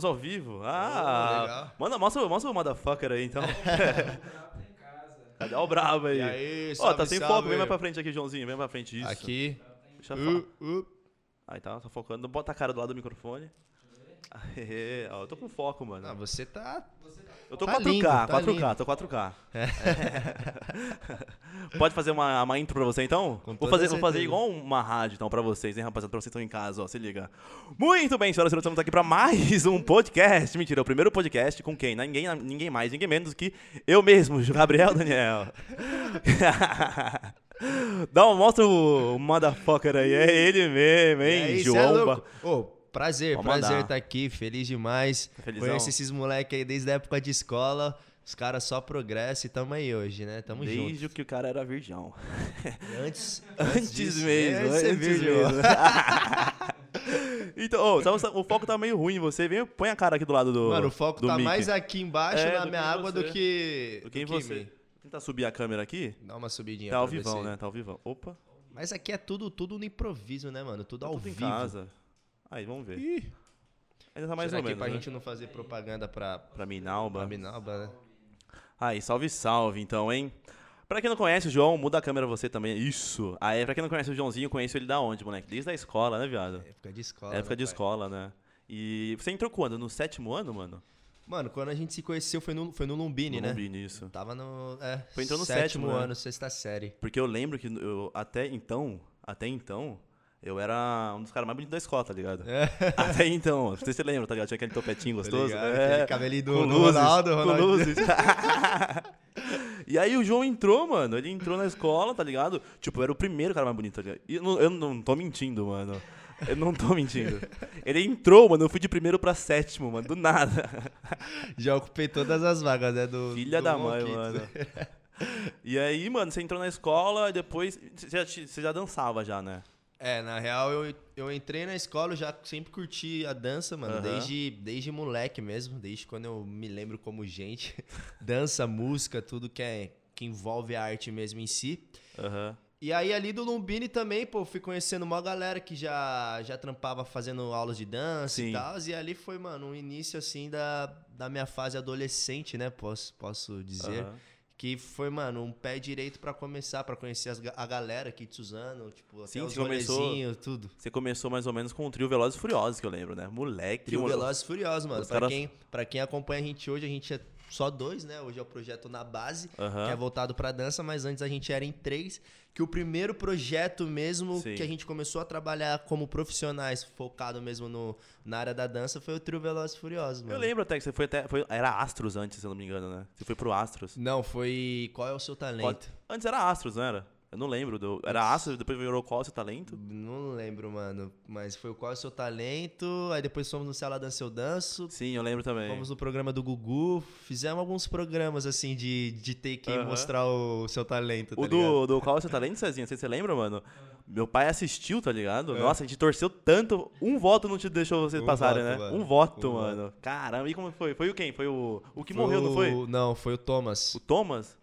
Estamos ao vivo. Ah, legal. manda, mostra, mostra o motherfucker aí, então. Cadê o brabo aí? E aí, Ó, salve, tá sem salve. foco. Vem mais pra frente aqui, Joãozinho. Vem mais pra frente. Isso. Aqui. Deixa eu falar. Uh, uh. Aí tá, tá focando. Bota a cara do lado do microfone. Aê, ó, eu tô com foco, mano. Ah, você tá... eu tô tá 4K, lindo, tá 4K, lindo. tô 4K. Pode fazer uma, uma intro pra você então? Com vou fazer, vou fazer igual uma rádio então pra vocês, hein, rapaziada? Pra vocês que estão em casa, ó, se liga. Muito bem, senhoras e senhores, estamos aqui pra mais um podcast. Mentira, é o primeiro podcast com quem? Ninguém, ninguém mais, ninguém menos que eu mesmo, Gabriel Daniel. Dá um, mostra o motherfucker aí, é ele mesmo, hein, é João. louco? Ô, prazer, Pode prazer estar aqui, feliz demais. Felizão? Conheci esses moleques aí desde a época de escola. Os caras só progresso e tamo aí hoje, né? Tamo Desde junto. que o cara era virgão. Antes, Antes disso, mesmo, antes antes virgem, ó. mesmo. então, ô, tá- o foco tá meio ruim em você. Vem, põe a cara aqui do lado do. Mano, o foco do tá mic. mais aqui embaixo É, na do minha em água do você. que, do que em do você. mim. Tentar subir a câmera aqui. Dá uma subidinha Tá ao vivão, se- né? Tá ao vivão. Opa, Mas aqui é tudo, tudo no improviso, né, mano? Tudo tá ao tudo em vivo. casa. Aí, vamos ver. Ih, Ainda tá mais será ou menos. pra né? gente não fazer propaganda pra, Pra Minalba. pra Minalba, né? Aí, salve, salve, então, hein? Pra quem não conhece o João, muda a câmera você também. Isso. Aí, pra quem não conhece o Joãozinho, eu conheço ele da onde, moleque? Desde a escola, né, viado? Época de escola. Época né, de pai? escola, né? E você entrou quando? No sétimo ano, mano? Mano, quando a gente se conheceu foi no, foi no Lumbini, no né? Lumbini, isso. Tava no. É, Foi entrou no sétimo, sétimo, né? ano, sexta série. Porque eu lembro que eu, até então, até então, eu era um dos caras mais bonitos da escola, tá ligado? É. Até então, não sei se você lembra, tá ligado? Tinha aquele topetinho gostoso. ligado? é, Aquele cabelinho do- do luzes, Ronaldo, com Ronaldo. luzes. e aí o João entrou, mano. Ele entrou na escola, tá ligado? Tipo, eu era o primeiro cara mais bonito, tá ligado? Eu não, eu não tô mentindo, mano. Eu não tô mentindo. Ele entrou, mano. Eu fui de primeiro pra sétimo, mano. Do nada. Já ocupei todas as vagas, né? Do, Filha do da mãe, Monquito. mano. E aí, mano, você entrou na escola e depois. Você já, você já dançava já, né? É, na real, eu, eu entrei na escola, eu já sempre curti a dança, mano, Aham. desde, desde moleque mesmo, desde quando eu me lembro como gente. dança, música, tudo que, é, que envolve a arte mesmo em si. Aham. E aí ali do Lumbini também, pô, fui conhecendo uma galera que já, já trampava fazendo aulas de dança Sim. e tal. E ali foi, mano, um início assim da, da minha fase adolescente, né? Posso, posso dizer. aham. Que foi, mano, um pé direito pra começar, pra conhecer as a galera aqui de Suzano, tipo, até Sim, os começou- tudo. Você começou mais ou menos com o trio Velozes e Furiosos, que eu lembro, né? Moleque. Trio mole- Velozes e Furiosos, mano. Pra, caras- quem, pra quem acompanha a gente hoje, a gente é só dois, né? Hoje é o projeto Na Base, Aham. que é voltado pra dança, mas antes a gente era em três. Que o primeiro projeto mesmo Sim. que a gente começou a trabalhar como profissionais, focado mesmo no, na área da dança, foi o Trio Velozes e Furiosos, mano. Eu lembro até que você foi até. Foi, era Astros antes, se eu não me engano, né? Você foi pro Astros. Não, foi. Qual é o seu talento? Antes era Astros, não era? Eu não lembro. Do... Era Astros, depois virou qual é o seu talento? Não lembro, mano. Mas foi o Qual é o seu talento? Aí depois fomos no Se Ela Dança Eu Danço. Sim, eu lembro também. Fomos no programa do Gugu. Fizemos alguns programas assim de, de ter que Aham. mostrar o seu talento. Tá O do, do Qual é o seu talento, Cezinha? Não sei se você lembra, mano. Meu pai assistiu, tá ligado? É. Nossa, a gente torceu tanto. Um voto não te deixou vocês Um passarem, voto, né? mano. Um voto, Um mano. Caramba, e como foi? Foi o quem? Foi o. O que Foi morreu, não foi? o- Não, foi o Thomas. O Thomas?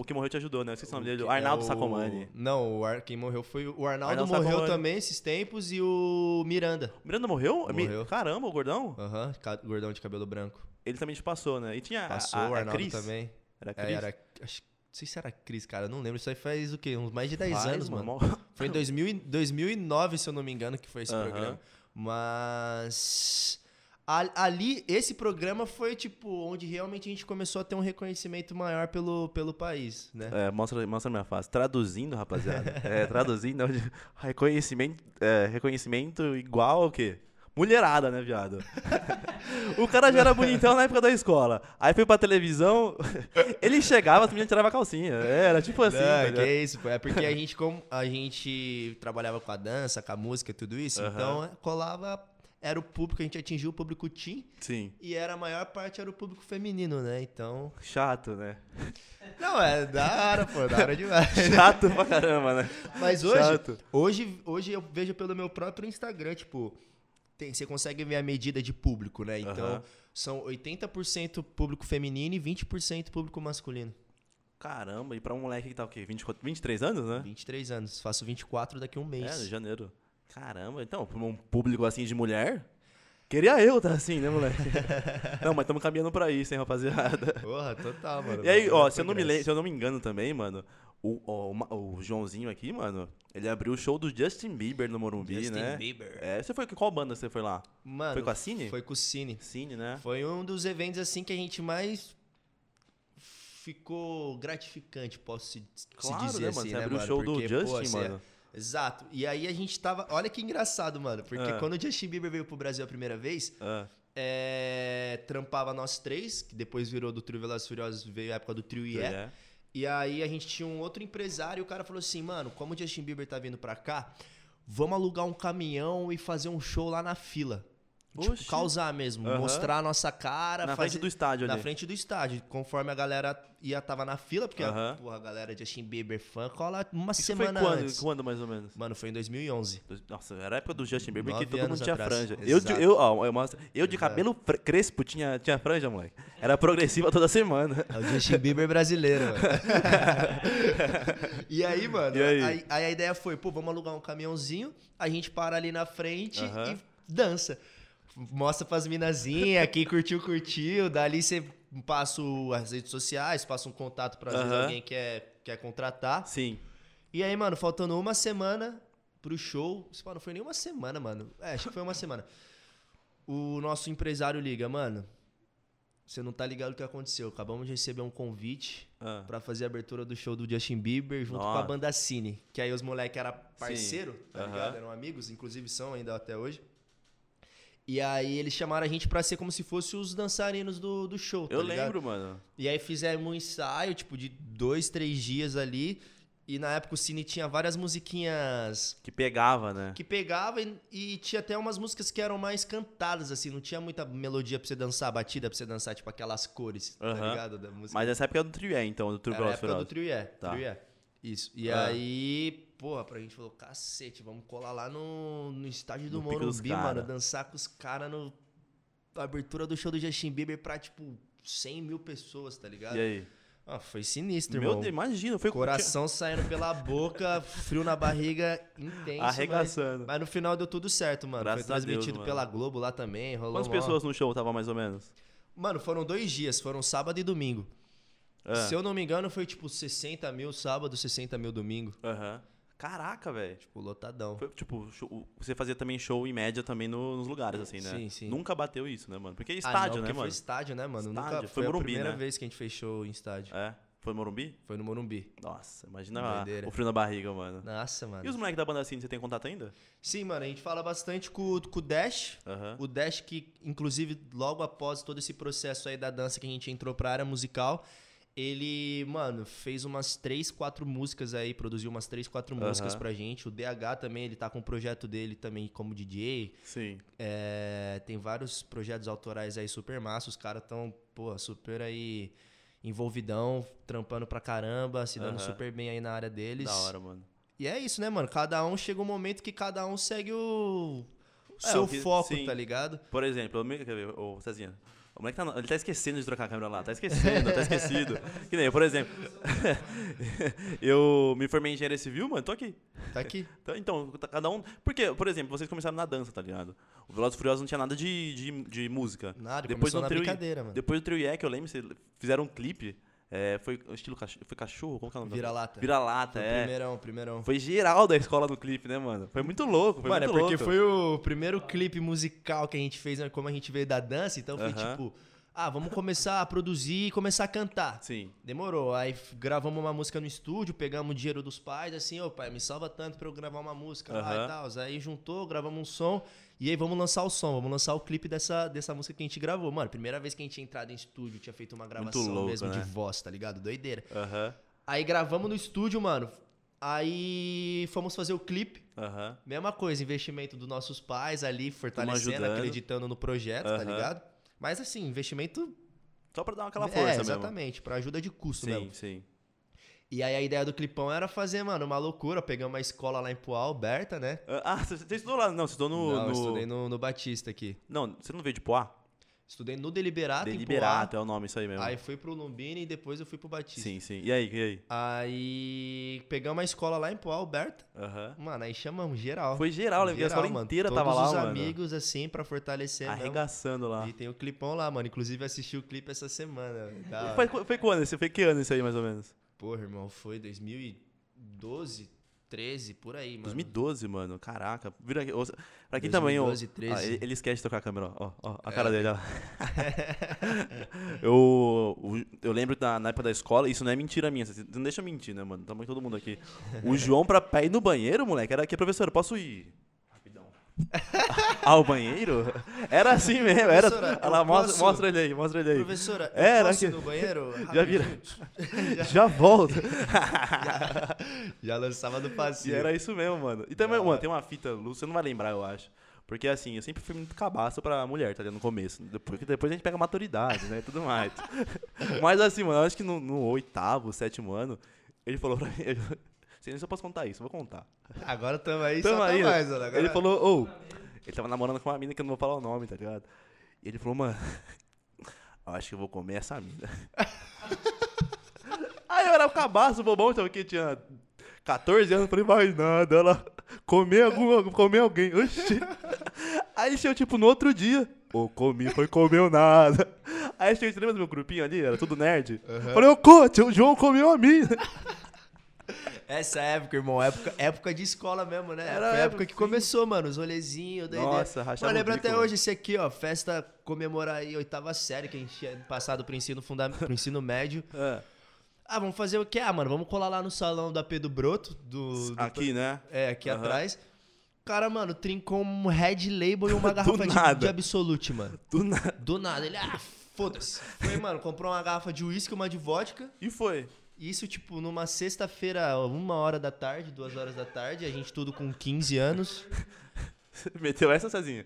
O que morreu te ajudou, né? Eu esqueci o nome dele. O é Arnaldo o- Sacomani. Não, o Ar... quem morreu foi o, o Arnaldo. Arnaldo morreu Sacomani. também esses tempos e o Miranda. O Miranda morreu? Mi- Morreu. Caramba, o gordão? Aham, gordão de cabelo branco. Ele também te passou, né? E tinha Passou a, o a, Arnaldo Cris. também. Era É, Cris. era. Acho, não sei se era Cris, cara. Não lembro. Isso aí faz o quê? Uns mais de 10 Faz, anos, mano. mó- Foi em 2000 e- 2009, se eu não me engano, que foi esse programa. Mas. Ali, esse programa foi, tipo, onde realmente a gente começou a ter um reconhecimento maior pelo, pelo país, né? É, mostra, mostra minha face. Traduzindo, rapaziada. é, traduzindo. onde- Reconhecimento, é, reconhecimento igual ao quê? Mulherada, né, viado? o cara já era bonitão na época da escola. Aí foi pra televisão, ele chegava, as meninas tiravam a calcinha. Era tipo assim. Não, que é isso, pô. É porque a gente, como a gente trabalhava com a dança, com a música, tudo isso, Aham. então é, colava. Era o público, a gente atingiu o público teen Sim. e era a maior parte era o público feminino, né? Então. Chato, né? Não, é da hora, pô, da hora demais. Chato pra caramba, né? Mas hoje, Chato. hoje, hoje eu vejo pelo meu próprio Instagram, tipo, tem, você consegue ver a medida de público, né? Então, Aham. são 80% público feminino e 20% público masculino. Caramba, e pra um moleque que tá o quê? 24, 23 anos, né? 23 anos, faço 24 daqui a um mês. É, janeiro. Caramba, então, pra um público assim de mulher, Queria eu tá assim, né, moleque? não, mas estamos caminhando pra isso, hein, rapaziada. Porra, total, mano. E aí, ó, se eu, não me se eu não me engano também, mano, o, o o Joãozinho aqui, mano, ele abriu o show do Justin Bieber no Morumbi, Justin né? Bieber. É, você foi com qual banda você foi lá? Mano, Foi com a Cine? Foi com o Cine. Cine, né? Foi um dos eventos assim que a gente mais ficou gratificante, posso se, se Claro, dizer né, mano? assim, Você né, abriu o show do Porque, Justin, pô, assim, é- mano. Exato. E aí a gente tava, olha que engraçado, mano, porque Ah. quando o Justin Bieber veio pro Brasil a primeira vez, Ah, é, trampava nós três, que depois virou do Trio Velozes e Furiosos, veio a época do Trio IE. é. E aí a gente tinha um outro empresário e o cara falou assim, mano, como o Justin Bieber tá vindo pra cá, vamos alugar um caminhão e fazer um show lá na fila. Tipo, causar mesmo, Aham. mostrar a nossa cara. Na fazer... frente do estádio Na ali. frente do estádio, conforme a galera ia tava na fila, porque Aham. a, porra, a galera de Justin Bieber fã cola uma Isso semana foi quando, antes. quando, mais ou menos? Mano, foi em 2011. Nossa, era a época do Justin Bieber que todo mundo tinha atrás. franja. Eu, Exato. eu, ó, eu, mostro, eu de Exato. cabelo crespo tinha, tinha franja, moleque. Era progressiva toda semana. É o Justin Bieber brasileiro, mano. e aí, mano, E aí? aí? aí a ideia foi, pô, vamos alugar um caminhãozinho, a gente para ali na frente Aham. e dança. Mostra pras minazinhas, quem curtiu, curtiu. Dali você passa as redes sociais, passa um contato pra Aham. alguém quer, quer contratar. Sim. E aí, mano, faltando uma semana pro show. Não foi nem uma semana, mano. É, acho que foi uma semana. O nosso empresário liga, mano. Você não tá ligado o que aconteceu. Acabamos de receber um convite Ah. pra fazer a abertura do show do Justin Bieber junto com Nossa. a banda Cine. Que aí os moleques eram parceiro, tá ligado? Eram amigos, inclusive são ainda até hoje. E aí eles chamaram a gente pra ser como se fosse os dançarinos do, do show, tá Eu ligado? lembro, mano. E aí fizemos um ensaio, tipo, de dois, três dias ali. E na época o Cine tinha várias musiquinhas Que pegava, né? que pegava e, e tinha até umas músicas que eram mais cantadas, assim. Não tinha muita melodia pra você dançar, batida pra você dançar, tipo aquelas cores, tá ligado? Da música. Mas essa época era do Trio, então, do Trio Era a época do Furiosos. Trio é, Tá. É. Isso. E Ah. aí, porra, pra gente falou, cacete, vamos colar lá no, no estádio do No Morumbi, mano. Dançar com os caras no... na abertura do show do Justin Bieber pra, tipo, 100 mil pessoas, tá ligado? E aí? Ah, foi sinistro, Meu irmão. Deus, imagina, foi Coração saindo pela boca, frio na barriga, intenso. Arregaçando. Mas, mas no final deu tudo certo, mano. Graças Foi a Deus, transmitido mano. pela Globo lá também. Rolou Quantas pessoas no show tava mais ou menos? Mano, foram dois dias. Foram sábado e domingo. Ah. Se eu não me engano, foi tipo 60 mil sábado, 60 mil domingo. Aham. Caraca, velho. Tipo, lotadão. Foi, tipo, show- você fazia também show em média também no- nos lugares, assim, né? Sim, sim. Nunca bateu isso, né, mano? Porque é Ah, estádio, não, né, porque mano? Foi estádio, né, mano? Estádio, Nunca foi foi, Morumbi, a primeira né? vez que a gente fechou em estádio. É? Foi no Morumbi? Foi no Morumbi. Nossa, imagina a- Doideira. o frio na barriga, mano. Nossa, mano. E os moleques da banda assim, você tem contato ainda? Sim, mano, a gente fala bastante com, o- com o Dash. Aham. O Dash que, inclusive, logo após todo esse processo aí da dança que a gente entrou pra área musical, ele, mano, fez umas três, quatro músicas aí, produziu umas três, quatro músicas Aham. pra gente. O DH também, ele tá com o projeto dele também como DJ. Sim. É, tem vários projetos autorais aí super massa. Os caras tão, pô, super aí envolvidão, trampando pra caramba, se dando Aham. super bem aí na área deles. Da hora, mano. E é isso, né, mano? Cada um chega um momento que cada um segue o, o É, seu o que- foco, sim. tá ligado? Por exemplo, me- quer ver, ô, Cezinha, o moleque tá, ele tá esquecendo de trocar a câmera lá, tá esquecendo, tá esquecido. Que nem eu, por exemplo, eu me formei em engenharia civil, mano, tô aqui. Tá aqui. Então, então, tá- cada um. Porque, por exemplo, vocês começaram na dança, tá ligado? O Velozes Furiosos não tinha nada de, de, de música. Nada, Depois começou no na trio- brincadeira, mano. Depois do Trio IE, que eu lembro, vocês fizeram um clipe. É, foi o estilo cachorro, foi cachorro? Como que é o nome? Vira-lata. Vira-lata, é. primeirão, primeirão. Foi geral da escola no clipe, né, mano? Foi muito louco, foi Mano, é muito porque louco. foi o primeiro clipe musical que a gente fez, né? como a gente veio da dança, então foi Aham. tipo, ah, vamos começar a produzir e começar a cantar. Sim. Demorou. Aí gravamos uma música no estúdio, pegamos o dinheiro dos pais, assim, ô pai, me salva tanto pra eu gravar uma música lá Aham. e tal. Aí juntou, gravamos um som, e aí vamos lançar o som, vamos lançar o clipe dessa, dessa música que a gente gravou. Mano, primeira vez que a gente tinha entrado em estúdio, tinha feito uma gravação louco, mesmo de né? voz, tá ligado? Doideira. Aham. Aí gravamos no estúdio, mano. Aí fomos fazer o clipe. Aham. Mesma coisa, investimento dos nossos pais ali, fortalecendo, acreditando no projeto, tá ligado? Mas assim, investimento. Só pra dar aquela é, força mesmo. exatamente, pra ajuda de custo Sim, mesmo. sim. E aí a ideia do clipão era fazer, mano, uma loucura. Pegamos uma escola lá em Poá, Berta, né? Ah, você estudou lá? Não, você estudou no. Não, eu no- estudei no, no Batista aqui. Não, você não veio de Poá? Estudei no Deliberato, Deliberato é o nome, isso aí mesmo. Poá. Aí fui pro Lumbini e depois eu fui pro Batista. Sim, sim. E aí, e aí? Aí pegamos a escola lá em Pau Alberta. Aham. Mano, aí chamamos geral. Foi geral, lembra que a escola mano. inteira Todos tava lá, os mano. amigos, assim, pra fortalecer mesmo. Arregaçando lá. E tem o clipão lá, mano. Inclusive assisti o clipe essa semana. Foi, foi quando? Foi que ano isso aí, mais ou menos? Porra, irmão, foi 2012, 13, por aí, mano. 2012, mano. Caraca. Vira aqui. ô, Pra quem 2012, também, ó. 13. Ah, ele, esquece de tocar a câmera, ó. ó, ó, a É. cara dele, ó. eu, eu lembro da, na época da escola, isso não é mentira minha, você não deixa mentir, né, mano? Tamo todo mundo aqui. O João, pra, pra ir no banheiro, moleque, era aqui, professor, posso ir? Ao banheiro? Era assim mesmo, era. Eu mostra, posso- mostra ele aí, mostra ele aí. Professora, Era posso que- no banheiro? Já vira. Rapidinho? Já volta. Já lançava do E passinho. era isso mesmo, mano. E também, mano, tem uma fita, Lu, você não vai lembrar, eu acho. Porque assim, eu sempre fui muito cabaço pra mulher, tá ligado? No começo. Porque depois a gente pega maturidade, né? E tudo mais. Mas assim, mano, eu acho que no, no oitavo, sétimo ano, ele falou pra mim. Sei nem se eu posso contar isso, vou contar. Agora tamo aí, Tamo só aí, né? mais, mano. Agora... Ele falou, ô. ele tava namorando com uma mina que eu não vou falar o nome, tá ligado? E ele falou, mano, eu acho que eu vou comer essa mina. Aí eu era o cabaço, bobão, então, que tinha 14 anos, falei, vai nada, ela comer alguma, comer alguém, oxi. Aí chegou, tipo, no outro dia, ô, comi, foi comeu nada. Aí chegou, você lembra do meu grupinho ali, era tudo nerd? Falei, ô, coach, o João comeu a mina. Essa época, irmão, época, época de escola mesmo, né? Era Foi a época que sim. começou, mano, os rolezinhos, doideira. Nossa, rachava Mano, lembra até hoje esse aqui, ó, festa comemorar aí a oitava série, que a gente tinha passado pro ensino, funda... pro ensino médio. É, Ah, vamos fazer o quê? Ah, mano, vamos colar lá no salão da Pedro Broto, do... do- aqui, né? É, aqui Aham. atrás. Cara, mano, trincou um Red Label e uma garrafa de, de Absolute, mano. Do nada. Do nada. Ele, ah, foda-se. Foi, mano, comprou uma garrafa de uísque, uma de vodka. E foi. Isso, tipo, numa sexta-feira, uma hora da tarde, duas horas da tarde, a gente tudo com 15 anos. Meteu essa, Cezinha?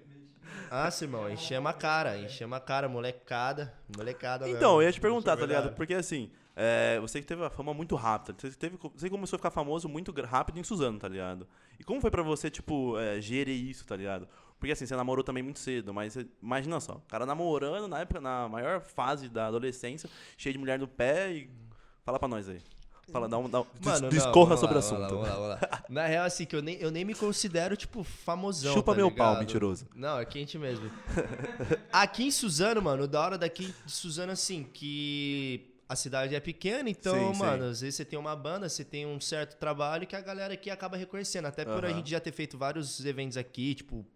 Nossa, irmão, enchemos a cara, enchemos a cara, molecada, molecada Então, eu ia te mesmo. perguntar, Isso tá é ligado? Porque assim, é, você que teve a fama muito rápida, você, teve, você começou a ficar famoso muito rápido em Suzano, tá ligado? E como foi pra você, tipo, é, gerir isso, tá ligado? Porque assim, você namorou também muito cedo, mas é, imagina só, o cara namorando na época, na maior fase da adolescência, cheio de mulher no pé e. Fala pra nós aí. Fala, dá um. Dá um Mano, não, discorra vamos sobre o assunto. Vamos lá, vamos lá, vamos lá. Na real, assim, que eu nem, eu nem me considero, tipo, famosão. Chupa tá meu pau, ligado? mentiroso. Não, é quente mesmo. Aqui em Suzano, mano, da hora daqui de Suzano, assim, que a cidade é pequena, então, Sim, mano, sim. às vezes você tem uma banda, você tem um certo trabalho que a galera aqui acaba reconhecendo. Até por a gente já ter feito vários eventos aqui, tipo,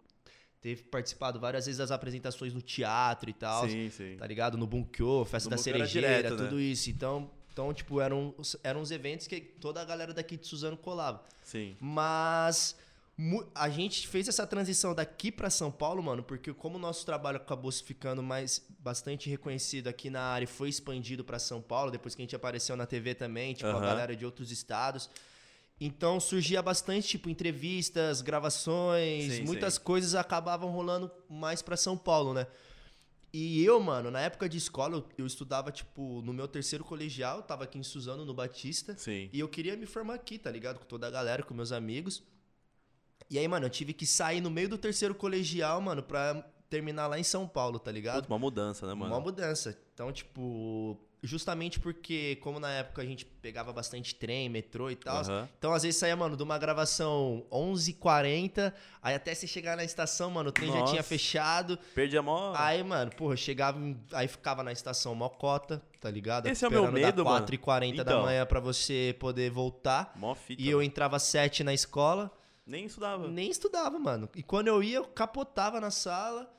ter participado várias vezes das apresentações no teatro e tal. Sim, sim. Tá ligado? No Bunkyo, Festa No da Bunkyo Cerejeira, direto, né? tudo isso. Então, então, tipo, eram, eram uns eventos que toda a galera daqui de Suzano colava. Sim. Mas a gente fez essa transição daqui pra São Paulo, mano, porque como o nosso trabalho acabou se ficando mais bastante reconhecido aqui na área e foi expandido pra São Paulo, depois que a gente apareceu na TV também, tipo, a Aham. galera de outros estados. Então surgia bastante, tipo, entrevistas, gravações, Sim, muitas sim. coisas acabavam rolando mais pra São Paulo, né? E eu, mano, na época de escola, eu, eu estudava, tipo, no meu terceiro colegial, tava aqui em Suzano, no Batista. Sim. E eu queria me formar aqui, tá ligado? Com toda a galera, com meus amigos. E aí, mano, eu tive que sair no meio do terceiro colegial, mano, pra terminar lá em São Paulo, tá ligado? Puta, uma mudança, né, mano? Uma mudança. Então, tipo, justamente porque, como na época a gente pegava bastante trem, metrô e tal, Aham. então às vezes saía, mano, de uma gravação 11h40, aí até você chegar na estação, mano, o trem já tinha Nossa. fechado. Perdi a mó. Aí, mano, porra, chegava, aí ficava na estação Mocota, tá ligado? Esse é o meu medo, da mano. 4h40 da Então. manhã pra você poder voltar. Mó fita. E eu entrava às 7 na escola, Nem estudava. nem estudava, mano. E quando eu ia, eu capotava na sala.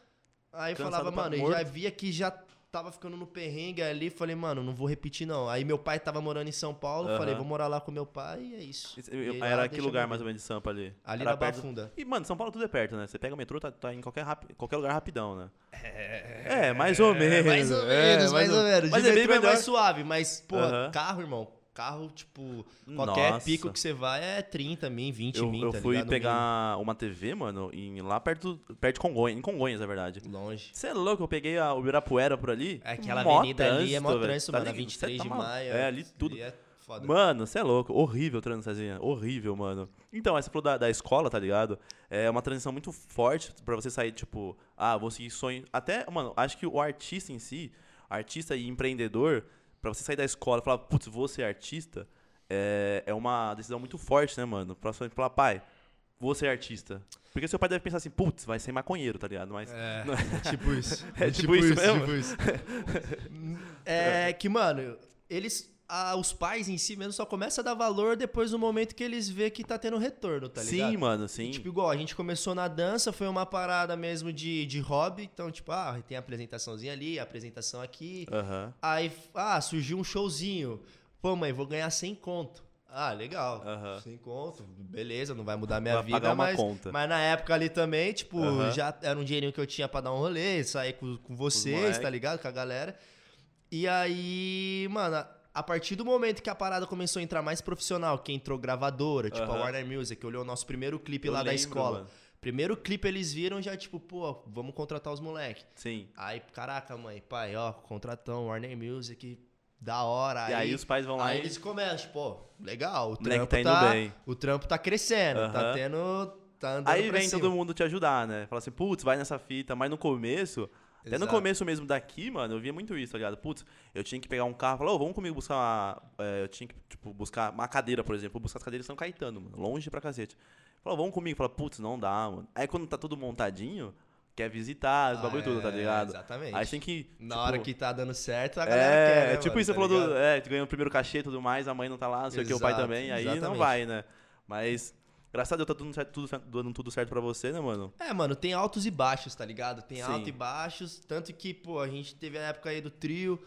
Aí Cansado falava, mano, eu já via que já tava ficando no perrengue ali. Falei, mano, não vou repetir não. Aí meu pai tava morando em São Paulo. Aham. Falei, vou morar lá com meu pai e é isso. E aí Era que lugar mais ou menos de Sampa ali? Ali Era na perto- Bafunda. E, mano, São Paulo tudo é perto, né? Você pega o metrô, tá, tá em qualquer, rapi- qualquer lugar rapidão, né? É, mais ou menos. Mais ou É, menos, mais ou menos. Mas De é bem metrô melhor. mais suave, mas, pô, Aham. carro, irmão. Carro, tipo, qualquer Nossa. pico que você vai é 30 mil, 20 Eu, mil, eu tá fui ligado? Pegar uma TV, mano, em, lá perto, perto de Congonhas, em Congonhas, na verdade. Longe. Você é louco, eu peguei a, o Ibirapuera por ali. É Aquela mó avenida ali é mó trânsito, Tá mano. A ligado? 23 Cê de tá mal- maio. É, ali tudo. é foda. Mano, você é louco. Horrível o trânsito, Cezinha. Horrível, mano. Então, essa falou da, da escola, tá ligado? É uma transição muito forte pra você sair, tipo, ah, vou seguir sonho. Até, mano, acho que o artista em si, artista e empreendedor, pra você sair da escola e falar, putz, vou ser artista, é, é uma decisão muito forte, né, mano? Próximo falar, pai, vou ser artista. Porque seu pai deve pensar assim, putz, vai ser maconheiro, tá ligado? Mas. É, é tipo isso. É tipo isso mesmo? tipo isso. É que, mano, eles. Ah, os pais em si mesmo só começam a dar valor depois do momento que eles vê que tá tendo retorno, tá ligado? sim, mano, sim. Tipo, igual, a gente começou na dança, foi uma parada mesmo de, de hobby. Então, tipo, ah, tem a apresentaçãozinha ali, a apresentação aqui. Aham. Aí, ah, surgiu um showzinho. Pô, mãe, vou ganhar 100 conto. Ah, legal. Aham. 100 conto, beleza, não vai mudar minha Vai vida, mas, conta. mas na época ali também, tipo, Aham. já era um dinheirinho que eu tinha pra dar um rolê, sair com, com vocês, moleque. tá ligado? Com a galera. E aí, mano, a- partir do momento que a parada começou a entrar mais profissional, que entrou gravadora, tipo a. Warner Music, olhou o nosso primeiro clipe Eu lá da lembro, escola. mano. Primeiro clipe eles viram já, tipo, pô, vamos contratar os moleque. Sim. Aí, caraca, mãe, pai, ó, contratão, Warner Music, da hora. E aí os pais vão lá Aí e- eles começam, tipo, pô, legal, o trampo tá tá, indo bem. o trampo tá crescendo, tá tendo, tá andando Aí vem cima. todo mundo te ajudar, né? Fala assim, putz, vai nessa fita. Mas no começo, até no começo mesmo daqui, mano, eu via muito isso, tá ligado? Putz, eu tinha que pegar um carro, falar, ô, vamos comigo buscar uma. é, eu tinha que, tipo, buscar uma cadeira, por exemplo. Buscar as cadeiras em São Caetano, mano. Longe pra cacete. Falou, vamos comigo. Fala, putz, não dá, mano. Aí quando tá tudo montadinho, quer visitar, os Ah, bagulho tudo, tá é, ligado? exatamente. Aí tem que. Na tipo, hora que tá dando certo, a galera É, quer, né, é tipo mano, isso, tá você falou do. É, tu ganhou o primeiro cachê e tudo mais, a mãe não tá lá, não sei o que, o pai também, aí não exatamente. vai, né? Mas, graças a Deus, tá dando, certo, tudo, certo- dando tudo certo pra você, né, mano? É, mano, tem altos e baixos, tá ligado? Tem Sim. altos e baixos, tanto que, pô, a gente teve a época aí do trio,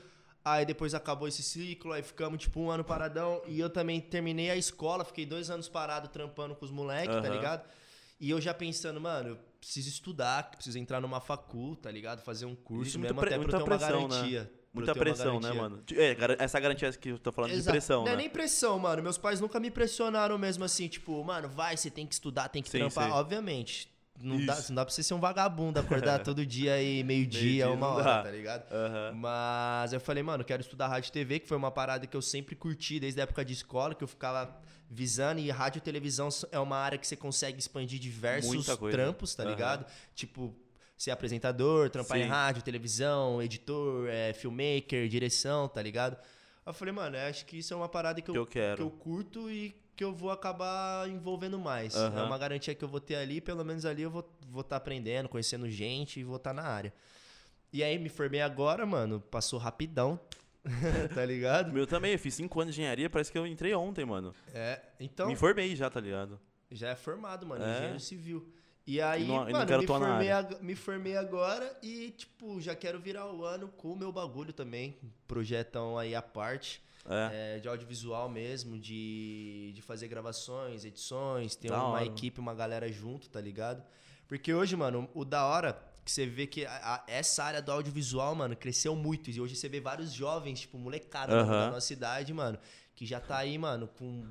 aí depois acabou esse ciclo, aí ficamos, tipo, um ano paradão, e eu também terminei a escola, fiquei dois anos parado trampando com os moleques, tá Aham. ligado? E eu já pensando, mano, eu preciso estudar, preciso entrar numa facul, tá ligado? Fazer um curso Existe mesmo, muita pre- até pra eu ter uma pressão, né? garantia. eu Muita pressão, né, garantia. mano? É, essa garantia que eu tô falando de Exato. pressão, Não é né? nem pressão, mano. Meus pais nunca me pressionaram mesmo assim, tipo, mano, vai, você tem que estudar, tem que Sim, trampar. sim. Obviamente. Não dá, não dá pra você ser um vagabundo, acordar todo dia e meio-dia, Meio-dia uma hora, dá. tá ligado? Aham. Mas eu falei, mano, quero estudar rádio e TV, que foi uma parada que eu sempre curti desde a época de escola, que eu ficava visando. E rádio e televisão é uma área que você consegue expandir diversos trampos, tá Aham. ligado? Tipo, ser apresentador, trampar em Sim. rádio, televisão, editor, é, filmmaker, direção, tá ligado? Eu falei, mano, eu acho que isso é uma parada que eu, Que eu quero. que eu curto e que eu vou acabar envolvendo mais. É Aham. uma garantia que eu vou ter ali, pelo menos ali eu vou estar vou tá aprendendo, conhecendo gente e vou estar na área. E aí me formei agora, mano, passou rapidão, tá ligado? meu também, eu fiz 5 anos de engenharia, parece que eu entrei ontem, mano. É, então Me formei já, tá ligado? já é formado, mano, É. engenheiro civil. E aí, não- não mano, quero me, formei me formei agora e, tipo, já quero virar o ano com o meu bagulho também. Projetão aí à parte. É. é, de audiovisual mesmo, de, de fazer gravações, edições, ter Da uma hora. equipe, uma galera junto, tá ligado? Porque hoje, mano, o da hora que você vê que a- a- essa área do audiovisual, mano, cresceu muito. E hoje você vê vários jovens, tipo, molecada Aham. da nossa idade, mano, que já tá aí, mano, com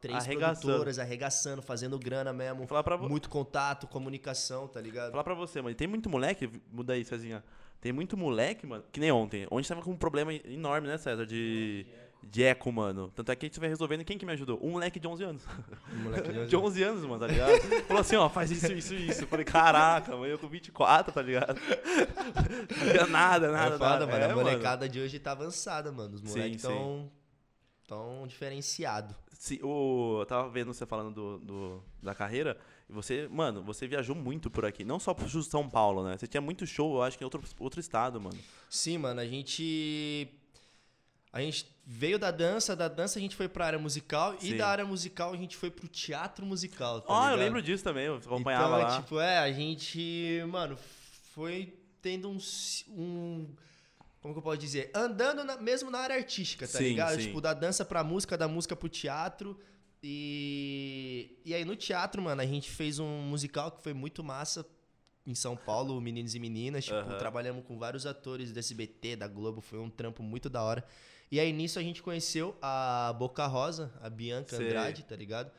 três Arregaçando. produtoras, arregaçando, fazendo grana mesmo. Vou falar pra, Muito contato, comunicação, tá ligado? falar pra você, mano. Tem muito moleque, muda aí, Cezinha. Tem muito moleque, mano, que nem ontem. Ontem tava com um problema enorme, né, César? De, de eco, mano. Tanto é que a gente vai resolvendo. Quem que me ajudou? Um moleque de 11 anos. Um moleque de De 11 anos, mano, tá ligado? Falou assim, ó, faz isso, isso, isso. Eu falei, caraca, mano, eu com 24, tá ligado? Não nada, nada, é foda, nada. mano. É, a molecada de hoje tá avançada, mano. Os moleques sim. Tão, diferenciado. Se, o, eu tava vendo você falando do, do- da carreira, e você, mano, você viajou muito por aqui. Não só pro São Paulo, né? Você tinha muito show, eu acho que em outro, outro estado, mano. Sim, mano, a gente. A gente veio da dança, da dança a gente foi pra área musical Sim. e da área musical a gente foi pro teatro musical. Tá Ah, eu lembro disso também, eu acompanhava então, lá. tipo, é, a gente, mano, foi tendo um, um como que eu posso dizer? Andando na- mesmo na área artística, tá Sim, ligado? sim. Tipo, da dança pra música, da música pro teatro. E, e aí no teatro, mano, a gente fez um musical que foi muito massa em São Paulo, Meninos e Meninas. Tipo, trabalhamos com vários atores do SBT, da Globo, foi um trampo muito da hora. E aí nisso a gente conheceu a Boca Rosa, a Bianca Sei. Andrade, tá ligado?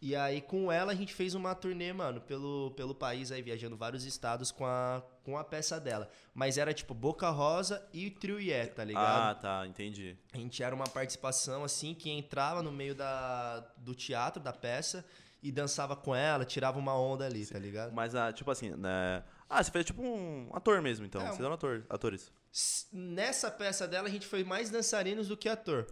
E aí com ela a gente fez uma turnê, mano, pelo, pelo país aí, viajando vários estados com a, com a peça dela. Mas era tipo Boca Rosa e Ié, tá ligado? Ah, tá, entendi. A gente era uma participação assim que entrava no meio da, do teatro, da peça, e dançava com ela, tirava uma onda ali, tá ligado? Mas, ah, tipo assim, né? Ah, você fez tipo um ator mesmo, então. É, um- Vocês eram ator, atores. Nessa peça dela a gente foi mais dançarinos do que ator.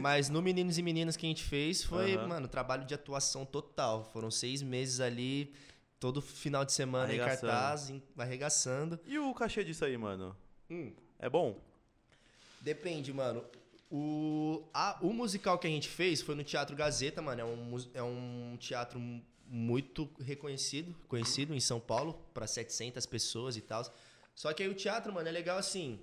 Mas no Meninos e Meninas que a gente fez foi, Aham. mano, trabalho de atuação total. Foram seis meses ali, todo final de semana em cartaz, arregaçando. E o cachê disso aí, mano? Hum. É bom? Depende, mano. O, a- o musical que a gente fez foi no Teatro Gazeta, mano. É um, é um teatro mu- muito reconhecido, conhecido em São Paulo, pra 700 pessoas e tal. Só que aí o teatro, mano, é legal assim.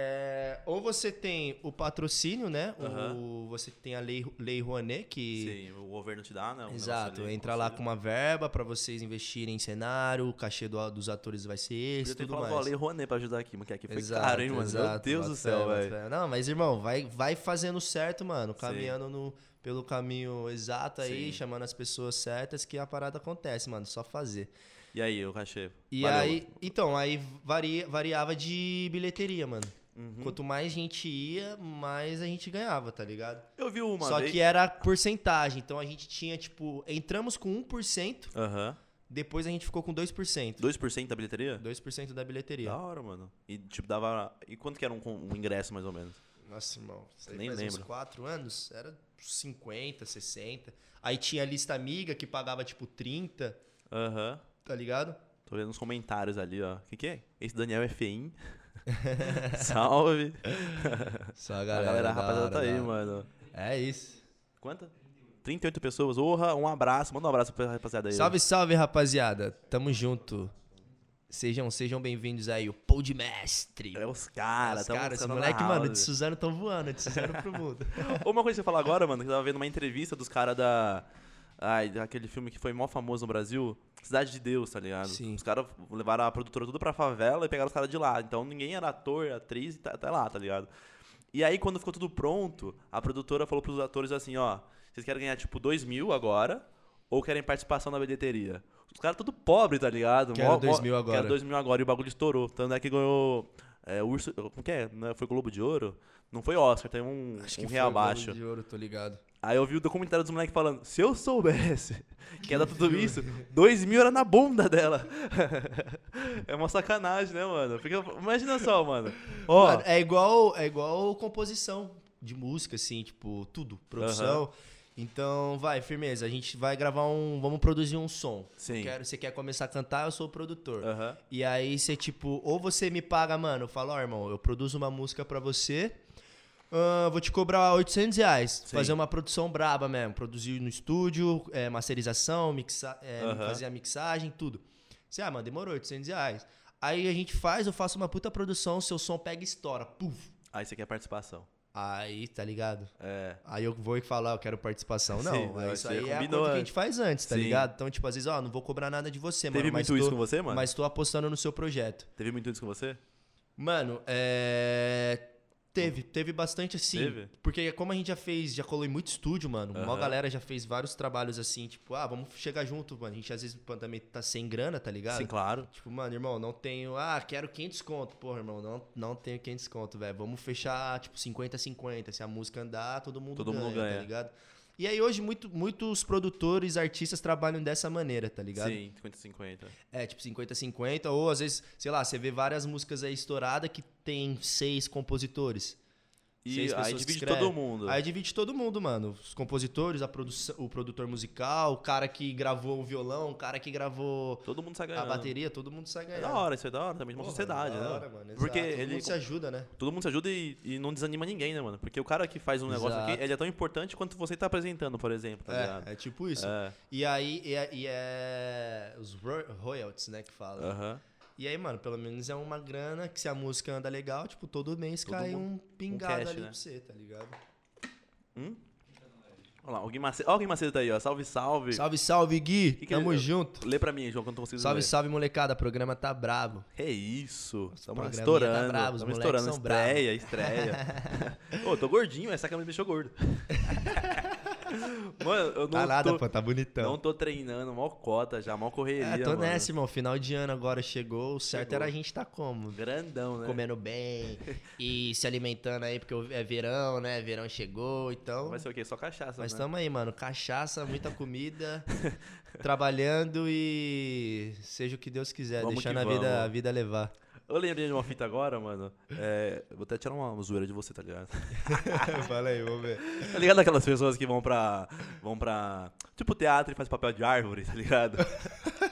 É, ou você tem o patrocínio, né? Aham. O, você tem a Lei, Lei Rouanet, que. Sim, o governo te dá, né? Exato, ali, entra lá com uma verba pra vocês investirem em cenário, o cachê do- dos atores vai ser esse, ter tudo falado, ó, Lei Rouanet pra ajudar aqui, porque aqui foi Exato, caro, hein, mano? Meu exato, Deus bota do céu, velho. Não, mas irmão, vai, vai fazendo certo, mano. Sim. Caminhando no, pelo caminho exato aí, Sim. chamando as pessoas certas, que a parada acontece, mano. Só fazer. E aí, o cachê? E Valeu. aí, então, aí varia, variava de bilheteria, mano. Uhum. Quanto mais gente ia, mais a gente ganhava, tá ligado? Eu vi uma Só vez... que era porcentagem. Então a gente tinha, tipo, entramos com 1%, Aham. depois a gente ficou com 2%. 2% da bilheteria? 2% da bilheteria. Da hora, mano. E, tipo, dava... E quanto que era um, um ingresso, mais ou menos? Nossa, irmão, isso aí Nem faz lembro. uns 4 anos, era 50, 60. Aí tinha a lista amiga que pagava tipo 30, Aham. tá ligado? Tô vendo os comentários ali, ó. O que que é? Esse Daniel é feinho. Salve. Só a A galera, galera, a da rapaziada hora, tá aí, mano. É isso. Quanta? 38 pessoas. Orra, um abraço. Manda um abraço pra rapaziada aí. Salve, salve, rapaziada. Tamo junto. Sejam, sejam bem-vindos aí, o Podmestre. É os caras, Os caras, esse moleque, mano, de Suzano tão voando, de Suzano pro mundo. Uma coisa que você falou agora, mano, que eu tava vendo uma entrevista dos caras da. Ai, daquele filme que foi mó famoso no Brasil, Cidade de Deus, tá ligado? Sim. Os caras levaram a produtora tudo pra favela e pegaram os caras de lá. Então ninguém era ator, atriz e tá, tá lá, tá ligado? E aí, quando ficou tudo pronto, a produtora falou pros atores assim, ó, vocês querem ganhar tipo 2 mil agora ou querem participação na bilheteria? Os caras tudo pobre, tá ligado? Quero Mó- mó- 2 mil agora. Quero 2 mil agora e o bagulho estourou. Tanto é que ganhou. É, Urso. Como que é? Foi Globo de Ouro? Não foi Oscar, tem um, Acho um que foi o abaixo. Globo de ouro, tô ligado. Aí eu vi o documentário dos moleques falando, se eu soubesse que ia dar tudo isso, dois mil era na bunda dela. é uma sacanagem, né, mano? Porque, imagina só, mano. Ó, Mano, é igual, é igual composição de música, assim, tipo, tudo, produção. Então, vai, firmeza, a gente vai gravar um, vamos produzir um som. Sim. Quero, você quer começar a cantar, eu sou o produtor. aham, E aí você, tipo, ou você me paga, mano, eu falo, ó, irmão, eu produzo uma música pra você, ah, vou te cobrar 800 reais. Sim. Fazer uma produção braba mesmo. Produzir no estúdio, é, masterização, mixa, é, fazer a mixagem, tudo. Você, ah, mano, demorou 800 reais. Aí a gente faz, eu faço uma puta produção, seu som pega e estoura. Puf. aí você quer participação. Aí, tá ligado? É, Aí eu vou e falo, ah, eu quero participação. Não, Sim, não, isso aí é a coisa que a gente faz antes, tá Sim. ligado? Então, tipo, às vezes, ó, não vou cobrar nada de você, Teve mano. mas muito isso com você, mano? Mas tô apostando no seu projeto. Teve muito isso com você? Mano, é. Teve, teve bastante assim. Teve? Porque como a gente já fez, já colou em muito estúdio, mano. Uma Aham. galera já fez vários trabalhos assim, tipo, ah, vamos chegar junto, mano. A gente às vezes também tá sem grana, tá ligado? Sim, claro. Tipo, mano, irmão, não tenho. Ah, quero 500 conto. Porra, irmão, não, não tenho 500 conto, velho. Vamos fechar, tipo, 50-50. Se a música andar, todo mundo Todo ganha, mundo ganha. tá ligado? E aí hoje muito, muitos produtores, artistas trabalham dessa maneira, tá ligado? Sim, 50-50. É, tipo 50-50, ou às vezes, sei lá, você vê várias músicas aí estouradas que tem seis compositores. E aí divide todo mundo. Aí divide todo mundo, mano. Os compositores, a produção, o produtor musical, o cara que gravou o violão, o cara que gravou Todo mundo sai a ganhando. bateria, todo mundo sai É ganhando. da hora, isso é da hora também, de uma Porra, sociedade, da né? hora, mano, Porque. Todo ele mundo se ajuda, né? Todo mundo se ajuda e, e não desanima ninguém, né, mano? Porque o cara que faz um negócio Exato. aqui, ele é tão importante quanto você tá apresentando, por exemplo, tá ligado? É, é tipo isso. É, E aí, e é, e é os ro- royalties, né, que fala. aham. E aí, mano, pelo menos é uma grana que se a música anda legal, tipo, todo mês Todo cai um pingado cash, ali né? pra você, tá ligado? Hum? Olha lá, o Gui Macedo, ó o Gui Macedo tá aí, ó. Salve, salve. Salve, salve, Gui! Que que Tamo ele- junto. Lê pra mim, João, que eu não tô conseguindo Salve, ler. salve, molecada. O programa tá bravo. Que isso? Estamos programinha estourando. tá bravo, moleques estourando. Estreia, estreia. Ô, tô gordinho, essa câmera me deixou gordo. mano, eu não tá nada, tô... pô, tá bonitão. Não tô treinando, mal cota já, mal correria, é, tô mano. nessa, irmão. Final de ano agora chegou. O certo Chegou. era a gente tá como? Grandão, né? Comendo bem e se alimentando aí, porque é verão, né? Verão chegou, então. Vai ser o quê? Só cachaça, Mas né? tamo aí, mano. Cachaça, muita comida, trabalhando e seja o que Deus quiser, Vamos deixando a vida, vamos. a vida levar. Eu lembrei de uma fita agora, mano. É, vou até tirar uma zoeira de você, tá ligado? Fala aí, vamos ver. Tá ligado aquelas pessoas que vão pra. vão pra. Tipo teatro e faz papel de árvore, tá ligado?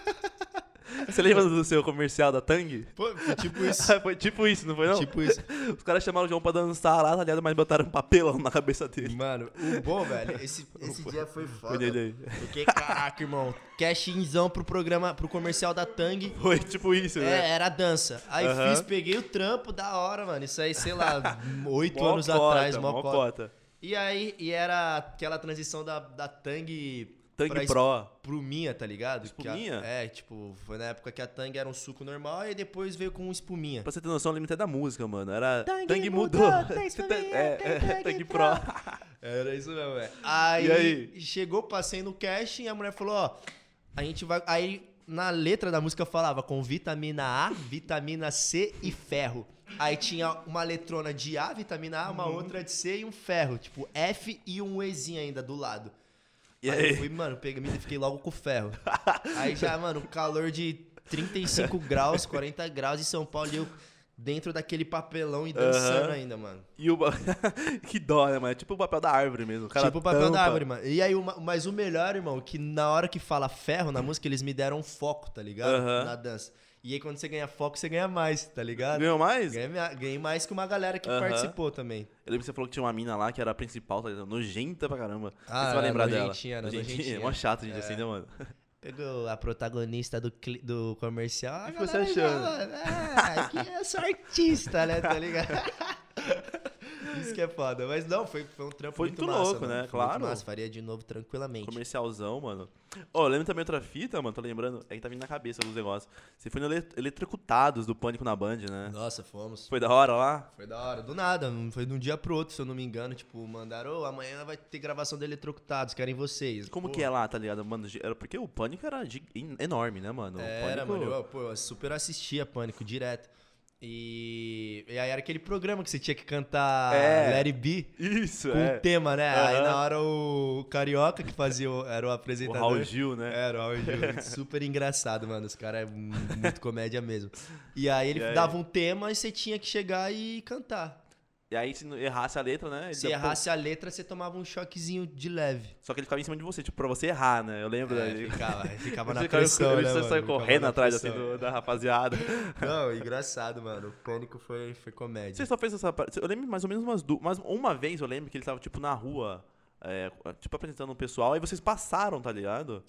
Você lembra do seu comercial da Tang? Pô, foi tipo isso. foi tipo isso, não foi não? Tipo isso. Os caras chamaram o João pra dançar lá, tá ligado? Mas botaram um papelão na cabeça dele. Mano, o bom, velho, esse, esse dia foi Foi foda. aí. Porque, caraca, irmão, cashinzão pro programa, pro comercial da Tang. Foi tipo isso, né? É, era dança. Aí Aham. fiz, peguei o trampo, da hora, mano. Isso aí, sei lá, oito anos cota, atrás, mó mó cota. cota. E aí, e era aquela transição da, da Tang Tang pra Pro. pro Minha, tá ligado? Que a- Espuminha? é, tipo, foi na época que a Tang era um suco normal e depois veio com espuminha. Pra você ter noção, eu lembro até da música, mano. Era Tang Tang, mudou, mudou. tem espuminha, é, é, Tang Tang Pro. Era isso mesmo, velho. Aí, E aí? chegou, passei no casting e a mulher falou, ó, a gente vai... Aí, na letra da música falava com vitamina A, vitamina C e ferro. Aí tinha uma letrona de A, vitamina A, Uhum. uma outra de C e um ferro. Tipo, F e um Ezinho ainda do lado. E aí, eu aí? fui, mano, peguei e fiquei logo com o ferro. aí já, mano, calor de 35 graus, 40 graus em São Paulo e eu dentro daquele papelão e dançando Aham. ainda, mano. E o. que dó, né, mano? É tipo o papel da árvore mesmo. O cara tipo o papel da tampa. árvore, mano. E aí, uma- mas o melhor, irmão, que na hora que fala ferro na música, eles me deram um foco, tá ligado? Aham. Na dança. E aí, quando você ganha foco, você ganha mais, tá ligado? Ganhou mais? Ganhei, ganhei mais que uma galera que Aham. participou também. Eu lembro que você falou que tinha uma mina lá que era a principal, tá ligado? Nojenta pra caramba. Ah, você vai lembrar dela. nojentinha, Nojentinha. É mó chato, gente, assim, né, mano? Pegou a protagonista do, do comercial. O que você já- Ah, que eu sou artista, né? Tá ligado? Isso que é foda. Mas não, foi, foi um trampo Foi muito muito massa, louco, mano. né? Foi muito Claro. massa, faria de novo tranquilamente. Comercialzão, mano. Ô, eu lembro também outra fita, mano, tô lembrando. É que tá vindo na cabeça alguns negócios. Você foi no Ele- Eletrocutados do Pânico na Band, né? Nossa, fomos. Foi da hora lá? Foi da hora. Do nada, foi de um dia pro outro, se eu não me engano. Tipo, mandaram, ô, amanhã vai ter gravação do Eletrocutados, querem vocês. Como Pô, que é lá, tá ligado? Mano, era porque o Pânico era en- enorme, né, mano? O Era, Pânico- mano. Eu, pô, eu super assistia Pânico direto. E, e aí era aquele programa que você tinha que cantar É. It Be Isso, com é. um tema, né? Aí Aham. na hora o Carioca que fazia, o- era o O apresentador. Raul Gil, né? Era, o Raul Gil. Super engraçado, mano. Os caras é mu- muito comédia mesmo. E aí ele E aí? dava um tema e você tinha que chegar e cantar. E aí, se errasse a letra, né? ele Se errasse a letra, você tomava um choquezinho de leve. Só que ele ficava em cima de você, tipo, pra você errar, né? Eu lembro. É, daí. ficava, ficava na Você pressão, ele né, saiu mano? Ficava correndo atrás, assim, do- da rapaziada. Não, engraçado, mano. O Pânico foi, foi comédia. Você só fez essa parte. Eu lembro mais ou menos umas duas. Mas uma vez eu lembro que ele tava, tipo, na rua, é, tipo, apresentando um pessoal, aí vocês passaram, tá ligado?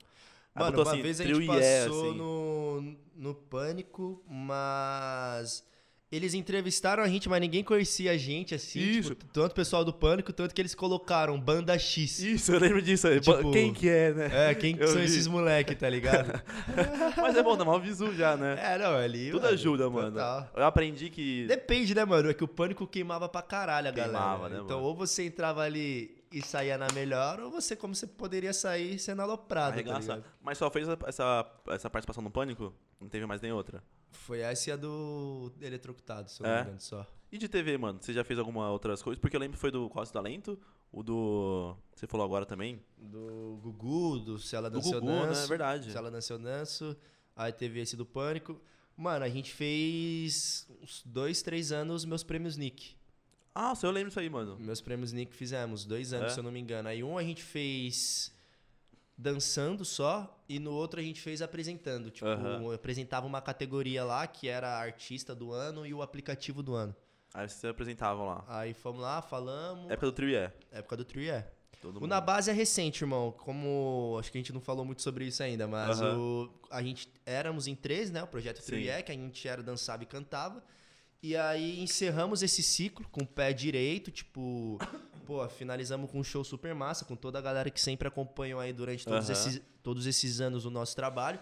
Mano, botou uma assim, vez a gente passou assim. no, no Pânico, mas... Eles entrevistaram a gente, mas ninguém conhecia a gente, assim. Isso. Tipo, tanto o pessoal do Pânico, tanto que eles colocaram Banda X. Isso, eu lembro disso aí. Tipo- Quem que é, né? É, quem que Eu são vi. esses moleque, tá ligado? Mas é bom, dá mal visu já, né? é, não, ali... Tudo mano, ajuda, mano. total. Eu aprendi que. Depende, né, mano? É que o Pânico queimava pra caralho a Queimava, galera. né, então, mano? ou você entrava ali e saía na melhor, ou você, como você poderia sair sendo aloprado, tá? Mas só fez essa, essa participação no Pânico? Não teve mais nem outra. Foi essa e a do Eletrocutado, se eu É? não me engano, só. E de TV, mano? Você já fez alguma outras coisas? Porque eu lembro que foi do Quase Talento, o do. Você falou agora também? Do Gugu, do Se Ela Do Gugu, né? Danço. É verdade. Se Ela Dança Eu Danço. Aí teve esse do Pânico. Mano, a gente fez uns dois, três anos meus prêmios Nick. Ah, eu lembro disso aí, mano. Meus prêmios Nick fizemos, dois anos, É? se eu não me engano. Aí um a gente fez dançando só, e no outro a gente fez apresentando. Tipo, eu apresentava uma categoria lá, que era artista do ano e o aplicativo do ano. Aí vocês apresentavam lá. Aí fomos lá, falamos. Época do Trio é. Época do Trio é. Todo O mundo. Na Base é recente, irmão. Como acho que a gente não falou muito sobre isso ainda, mas Aham. o, a gente éramos em três, né? O projeto. Trio é, que a gente era dançava e cantava. E aí encerramos esse ciclo com o pé direito, tipo, pô, finalizamos com um show super massa, com toda a galera que sempre acompanhou aí durante todos, Aham. esses, todos esses anos o nosso trabalho.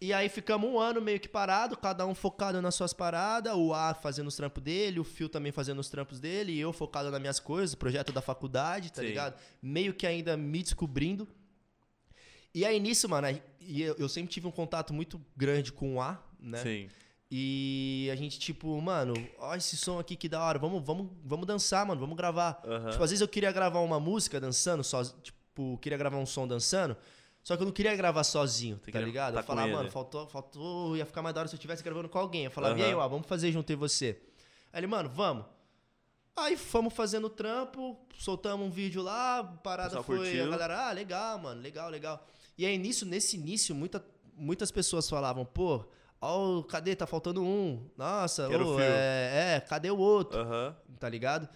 E aí ficamos um ano meio que parado, cada um focado nas suas paradas, o A fazendo os trampos dele, o Fio também fazendo os trampos dele, e eu focado nas minhas coisas, projeto da faculdade, tá Sim. ligado? Meio que ainda me descobrindo. E aí nisso, mano, e eu, eu sempre tive um contato muito grande com o A, né? Sim. E a gente, tipo, mano, ó esse som aqui que da hora, vamos, vamos, vamos dançar, mano, vamos gravar. Aham. Tipo, às vezes eu queria gravar uma música dançando, só, tipo, queria gravar um som dançando, Só que eu não queria gravar sozinho, Você tá ligado? tá Eu falava, mano, faltou, faltou, ia ficar mais da hora se eu estivesse gravando com alguém. Eu falava, e aí, ó, vamos fazer junto eu e você. Aí ele, mano, vamos. Aí fomos fazendo trampo, soltamos um vídeo lá, parada foi, curtiu. a galera, ah, legal, mano, legal, legal. E aí, nisso, nesse início, muita, muitas pessoas falavam, pô, ó, cadê, tá faltando um. Nossa, fio. é, é, cadê o outro? Aham. tá ligado?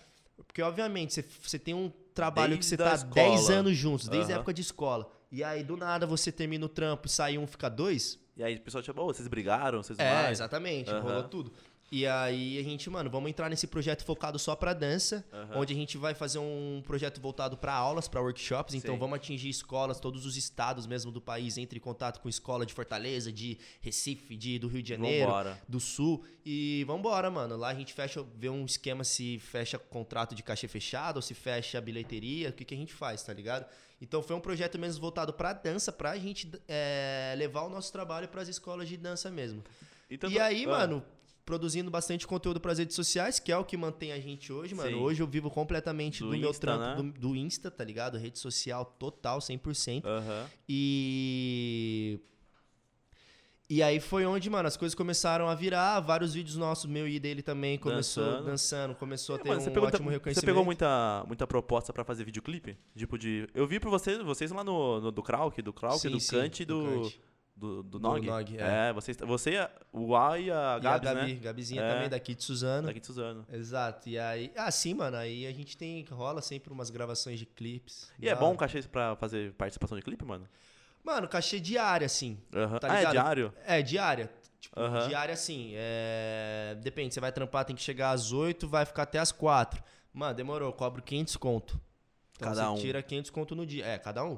Porque, obviamente, você- tem um trabalho que você Desde tá a 10 escola. anos juntos, desde a Aham. época de escola. E aí, do nada, você termina o trampo e sai um, fica dois. E aí o pessoal tipo, ô, vocês brigaram? Vocês É, mais? exatamente, Aham. rolou tudo. E aí a gente, mano, vamos entrar nesse projeto focado só pra dança, Aham. onde a gente vai fazer um projeto voltado pra aulas, pra workshops. Então Sim. vamos atingir escolas, todos os estados mesmo do país, entre em contato com escola de Fortaleza, de Recife, de, do Rio de Janeiro, Vambora. do Sul. E vambora, mano. Lá a gente fecha, vê um esquema se fecha contrato de cachê fechado ou se fecha a bilheteria, o que, que a gente faz, tá ligado? Então foi um projeto mesmo voltado pra dança, pra gente é, levar o nosso trabalho pras escolas de dança mesmo. Então, E aí, ah, mano, produzindo bastante conteúdo pras redes sociais, que é o que mantém a gente hoje, mano. Sim. Hoje eu vivo completamente Do do, meu Insta, trampo né? do, do Insta, tá ligado? Rede social total, 100%. Aham. E. E aí foi onde, mano, as coisas começaram a virar. Vários vídeos nossos, meu e dele também, começou Dançando. dançando, começou a É, ter mano, um você pegou, ótimo você reconhecimento. pegou muita, muita proposta pra fazer videoclipe? Tipo de. Eu vi pra vocês, vocês lá no, no do Krauk, do Krauk, do sim, Kant e do. Kant. Do, do Do Nog. Nog, é. vocês, você, a- o A e a E Gabs, a Gabi, né? Gabizinha É. também, daqui de Suzano. Daqui de Suzano. Exato. E aí. Ah, sim, mano. Aí a gente tem. Rola sempre umas gravações de clipes. E é bom o cachê pra fazer participação de clipe, mano? Mano, cachê diária, assim. Aham. Tá ah, é diário? É, diária. Tipo, Aham. diária assim, é... Depende, você vai trampar, tem que chegar às 8, vai ficar até às 4. Mano, demorou, cobro 500 conto. Então Cada você um. tira 500 conto no dia. É, cada um.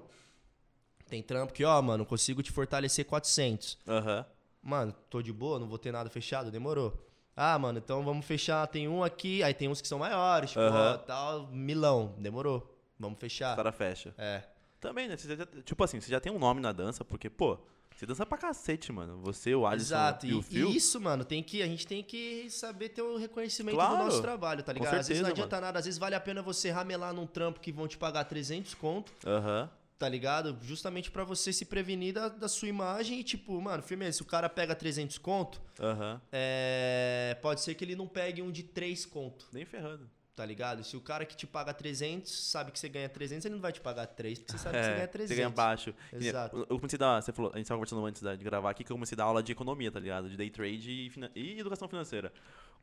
Tem trampo que, ó, mano, consigo te fortalecer 400. Aham. Mano, tô de boa, não vou ter nada fechado, demorou. Ah, mano, então vamos fechar, tem um aqui, aí tem uns que são maiores, tipo, Aham. ó, tal, milão, demorou. Vamos Os fechar. caras fecha. É. Também, né? Já- tipo assim, você já tem um nome na dança, porque, pô, você dança pra cacete, mano. Você, o Alisson Exato. e E, o Phil. e isso, mano, tem que, a gente tem que saber ter o reconhecimento Claro, do nosso trabalho, tá ligado? Às vezes não certeza, adianta nada, às vezes vale a pena você ramelar num trampo que vão te pagar 300 conto, Aham. Tá ligado? Justamente pra você se prevenir da, da sua imagem e, tipo, mano, firmeza, se o cara pega 300 conto, Aham. é, pode ser que ele não pegue um de 3 conto, Nem ferrando. tá ligado? Se o cara que te paga 300 sabe que você ganha 300, ele não vai te pagar 3, porque você sabe que você ganha 300. É, Você ganha baixo. Exato. Eu eu comecei a dar, você falou, a gente tava conversando antes da- de gravar aqui, que eu comecei a dar aula de economia, tá ligado? De day trade e, e educação financeira.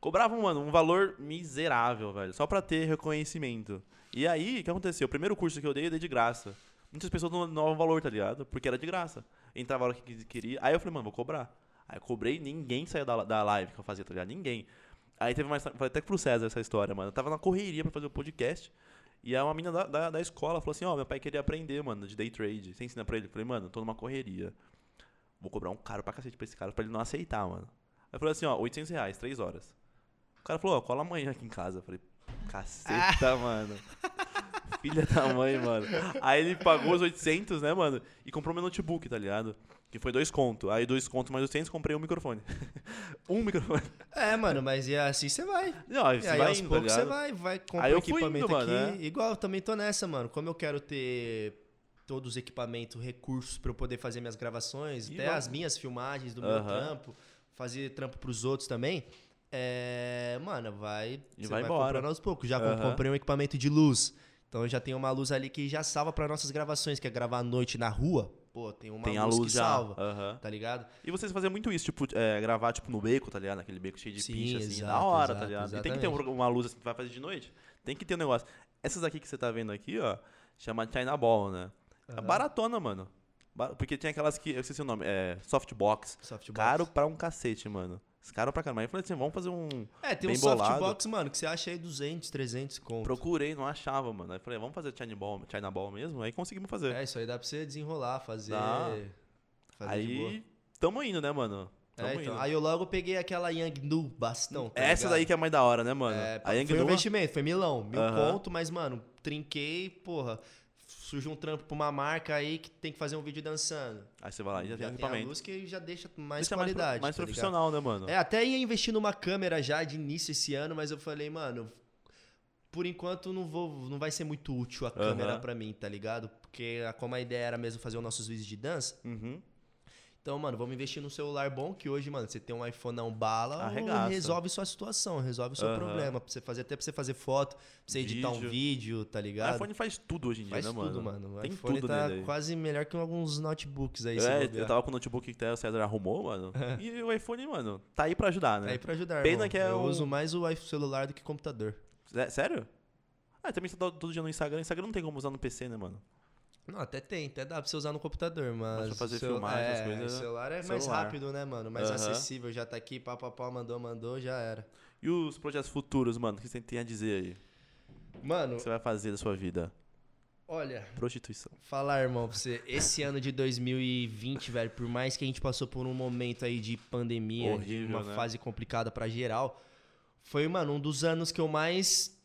Cobravam, mano, um valor miserável, velho, só pra ter reconhecimento. E aí, o que aconteceu? O primeiro curso que eu dei, eu dei de graça. Muitas pessoas não davam valor, tá ligado? Porque era de graça. Entrava a hora que queria. Aí eu falei, mano, vou cobrar. Aí eu cobrei, ninguém saiu da, da live que eu fazia, tá ligado? Ninguém. Aí teve mais. Falei até pro César essa história, mano. Eu tava na correria pra fazer o podcast. E aí uma menina da, da, da escola falou assim, ó, meu pai queria aprender, mano, de day trade. Você ensina pra ele? Eu falei, mano, eu tô numa correria. Vou cobrar um caro pra cacete pra esse cara, pra ele não aceitar, mano. Aí eu falei assim, ó, 800 reais, 3 horas. O cara falou, ó, cola amanhã aqui em casa. Eu falei, caceta, mano. Filha da mãe, mano. Aí ele pagou os 800, né, mano? E comprou meu notebook, tá ligado? Que foi dois contos. Aí dois contos mais 800, comprei um microfone. um microfone. É, mano, mas e assim você vai. Não, aí você aí, vai aos indo, tá poucos você vai, vai comprar equipamento indo, aqui. mano, é. Igual, eu também tô nessa, mano. Como eu quero ter todos os equipamentos, recursos pra eu poder fazer minhas gravações, E até vamos- as minhas filmagens do meu trampo, fazer trampo pros outros também. É, mano, vai. E você vai vai embora. comprando aos poucos. Já comprei um equipamento de luz. Então já tenho uma luz ali que já salva pra nossas gravações, que é gravar à noite na rua. Pô, tem uma Tem a luz, luz que já. salva. Aham. Tá ligado? E vocês faziam muito isso, tipo, é, gravar tipo no beco, tá ligado? Naquele beco cheio de Sim, picha, assim, da exato, hora, exato, tá ligado? E tem que ter exatamente. um- uma luz assim que vai fazer de noite. Tem que ter um negócio. Essas aqui que você tá vendo aqui, ó, chama China Ball, né? É Aham. baratona, mano. Porque tem aquelas que, eu esqueci o nome, é softbox. Softbox. Caro pra um cacete, mano. Caro pra caramba. Aí eu falei assim, vamos fazer um... É, tem um softbox, mano, que você acha aí 200, 300 conto. Procurei, não achava, mano. Aí falei, vamos fazer China Ball, China Ball mesmo? Aí conseguimos fazer. É, isso aí dá pra você desenrolar, fazer. Dá. fazer aí, tamo indo, né, mano? É, então, aí eu logo peguei aquela Young Nu bastão. tá Essa ligado? daí que é mais da hora, né, mano? É, a Young foi um investimento, foi milão, mil Aham. conto, mas, mano, trinquei, porra. Surgiu um trampo pra uma marca aí que tem que fazer um vídeo dançando. Aí você vai lá e já, tem Já tem a equipamento. luz que já deixa mais Deixa mais, pro- qualidade. mais tá ligado? profissional, né, mano? É, até ia investir numa câmera já de início esse ano, mas eu falei, mano, por enquanto não vou, não vai ser muito útil a câmera pra mim, tá ligado? Porque como a ideia era mesmo fazer os nossos vídeos de dança, Uhum. Então, mano, vamos investir num celular bom, que hoje, mano, você tem um iPhone não bala, Arregaça. resolve sua situação, resolve o seu Aham. problema. Pra você fazer, até pra você fazer foto, pra você editar um Vídeo. vídeo, tá O ligado? iPhone faz tudo hoje em dia, Faz né, tudo, mano? mano. O Tem iPhone tudo tá quase melhor que alguns notebooks aí, É, eu tava com o notebook que até o César arrumou, mano. e o iPhone, mano, tá aí pra ajudar, né? Tá aí pra ajudar, Pena irmão. que é Eu um- uso mais o celular do que computador. Sé- Sério? Ah, também você tá todo dia no Instagram. Instagram não tem como usar no PC, né, mano? Não, até tem, até dá pra você usar no computador, mas. pra fazer o celu- filmagem, é, essas coisas, O celular é mais celular. rápido, né, mano? Mais Aham. acessível, já tá aqui, pá, pá, pá, mandou, mandou, já era. E os projetos futuros, mano? O que você tem a dizer aí? O Mano, que você vai fazer da sua vida? olha, Prostituição. falar, irmão, pra você, esse ano de 2020, velho, por mais que a gente passou por um momento aí de pandemia, Horrível, de uma né? fase complicada pra geral, foi, mano, um dos anos que eu mais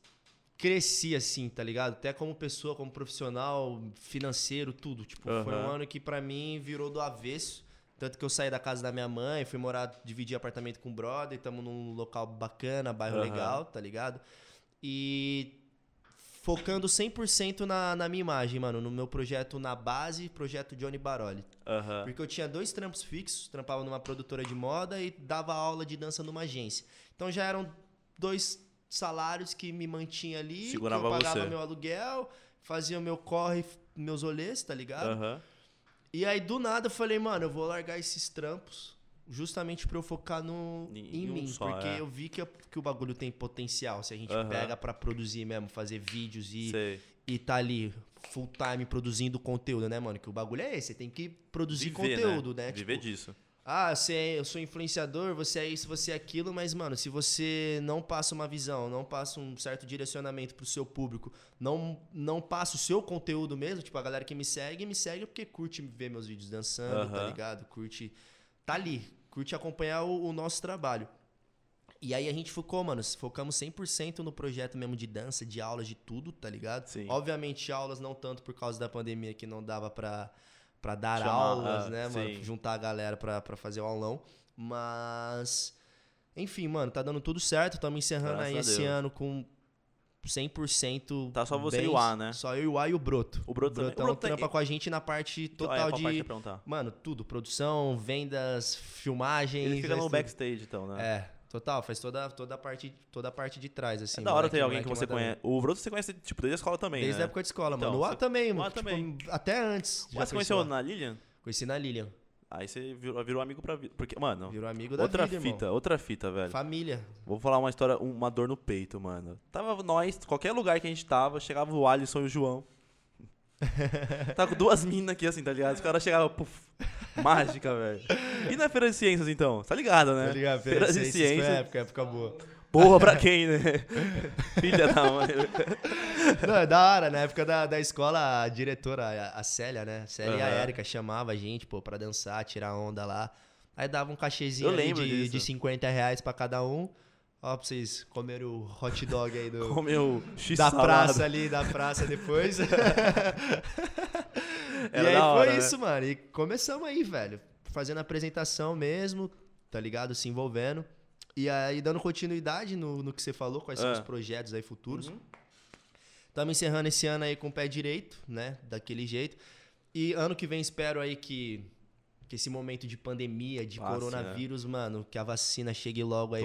cresci, assim, tá ligado? Até como pessoa, como profissional, financeiro, tudo. Tipo, foi um ano que pra mim virou do avesso. Tanto que eu saí da casa da minha mãe, fui morar, dividir apartamento com o brother, tamo num local bacana, bairro Aham. legal, tá ligado? E focando 100% na, na minha imagem, mano, no meu projeto na base, projeto Johnny Baroli. Aham. Porque eu tinha dois trampos fixos, trampava numa produtora de moda e dava aula de dança numa agência. Então já eram dois salários que me mantinha ali, Segurava que eu pagava você. meu aluguel, fazia o meu corre, meus olhês, tá ligado? Aham. E aí do nada eu falei, mano, eu vou largar esses trampos justamente pra eu focar no, Em- em, em um mim, só, porque é. eu vi que, que o bagulho tem potencial, se a gente Aham. pega pra produzir mesmo, fazer vídeos e Sei. e tá ali full time produzindo conteúdo, né, mano? Que o bagulho é esse, você tem que produzir Viver, conteúdo, né? Viver Tipo, disso. Ah, você é, eu sou influenciador, você é isso, você é aquilo, mas, mano, se você não passa uma visão, não passa um certo direcionamento pro seu público, não, não passa o seu conteúdo mesmo, tipo, a galera que me segue, me segue porque curte ver meus vídeos dançando, tá ligado? Curte. Tá ali, curte acompanhar o, o nosso trabalho. E aí a gente focou, mano, focamos 100% no projeto mesmo de dança, de aulas, de tudo, tá ligado? Sim. Obviamente aulas não tanto por causa da pandemia que não dava pra, pra dar Chamar, aulas, ah, né, sim. mano? Juntar a galera pra, pra fazer o aulão. Mas, enfim, mano, tá dando tudo certo. Estamos encerrando Graças aí esse ano com 100%. Tá só você e o A, né? Só eu e o A e o Broto. O Broto também. O Broto tem- trampa com a gente na parte Ah, é, total papai quer de. perguntar. Mano, tudo. Produção, vendas, filmagens. Ele fica no tudo. backstage, então, né? É, total. Faz toda, toda, a parte, toda a parte de trás, assim. É da hora moleque- ter alguém que você bem. conhece. O Broto você conhece, tipo, desde a escola também, Desde né? a época de escola, Então, mano. O A também, o A mano. tipo, também. até antes. Mas você conheceu na Lilian? Conheci na Lilian. Aí você virou, virou amigo pra vida. Porque, mano, Virou amigo da outra vida, fita, irmão. outra fita, velho. Família. Vou falar uma história, uma dor no peito, mano. Tava nós, qualquer lugar que a gente tava, chegava o Alisson e o João. Tava com duas minas aqui, assim, tá ligado? Os caras chegavam, puf, mágica, velho. E na Feira de Ciências, então? Tá ligado, né? Tá ligado? Feira de Foi Ciências. época, época boa. Porra pra quem, né? Filha da mãe. Não, é da hora. Na época da, da escola, a diretora, a, a Célia, né? Célia e a. Érica chamava a gente, pô, pra dançar, tirar onda lá. Aí dava um cachezinho de, de 50 reais pra cada um. Ó, pra vocês comerem o hot dog aí do, Comeu X da salada. praça ali, da praça depois. e Era aí da hora, foi né? isso, mano. E começamos aí, velho. Fazendo apresentação mesmo, tá ligado? Se envolvendo. E aí dando continuidade no, no que você falou, quais são É. os projetos aí futuros. Uhum. Estamos encerrando esse ano aí com o pé direito, né? Daquele jeito. E ano que vem espero aí que, que esse momento de pandemia, de Passe, coronavírus, mano, que a vacina chegue logo aí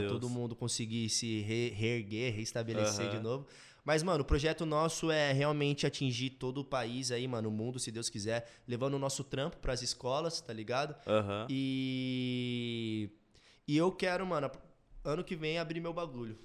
Deus. todo mundo conseguir se re- reerguer, reestabelecer Aham. de novo. Mas, mano, o projeto nosso é realmente atingir todo o país aí, mano, o mundo, se Deus quiser, levando o nosso trampo pras escolas, tá ligado? Aham. E. E eu quero, mano, ano que vem abrir meu bagulho.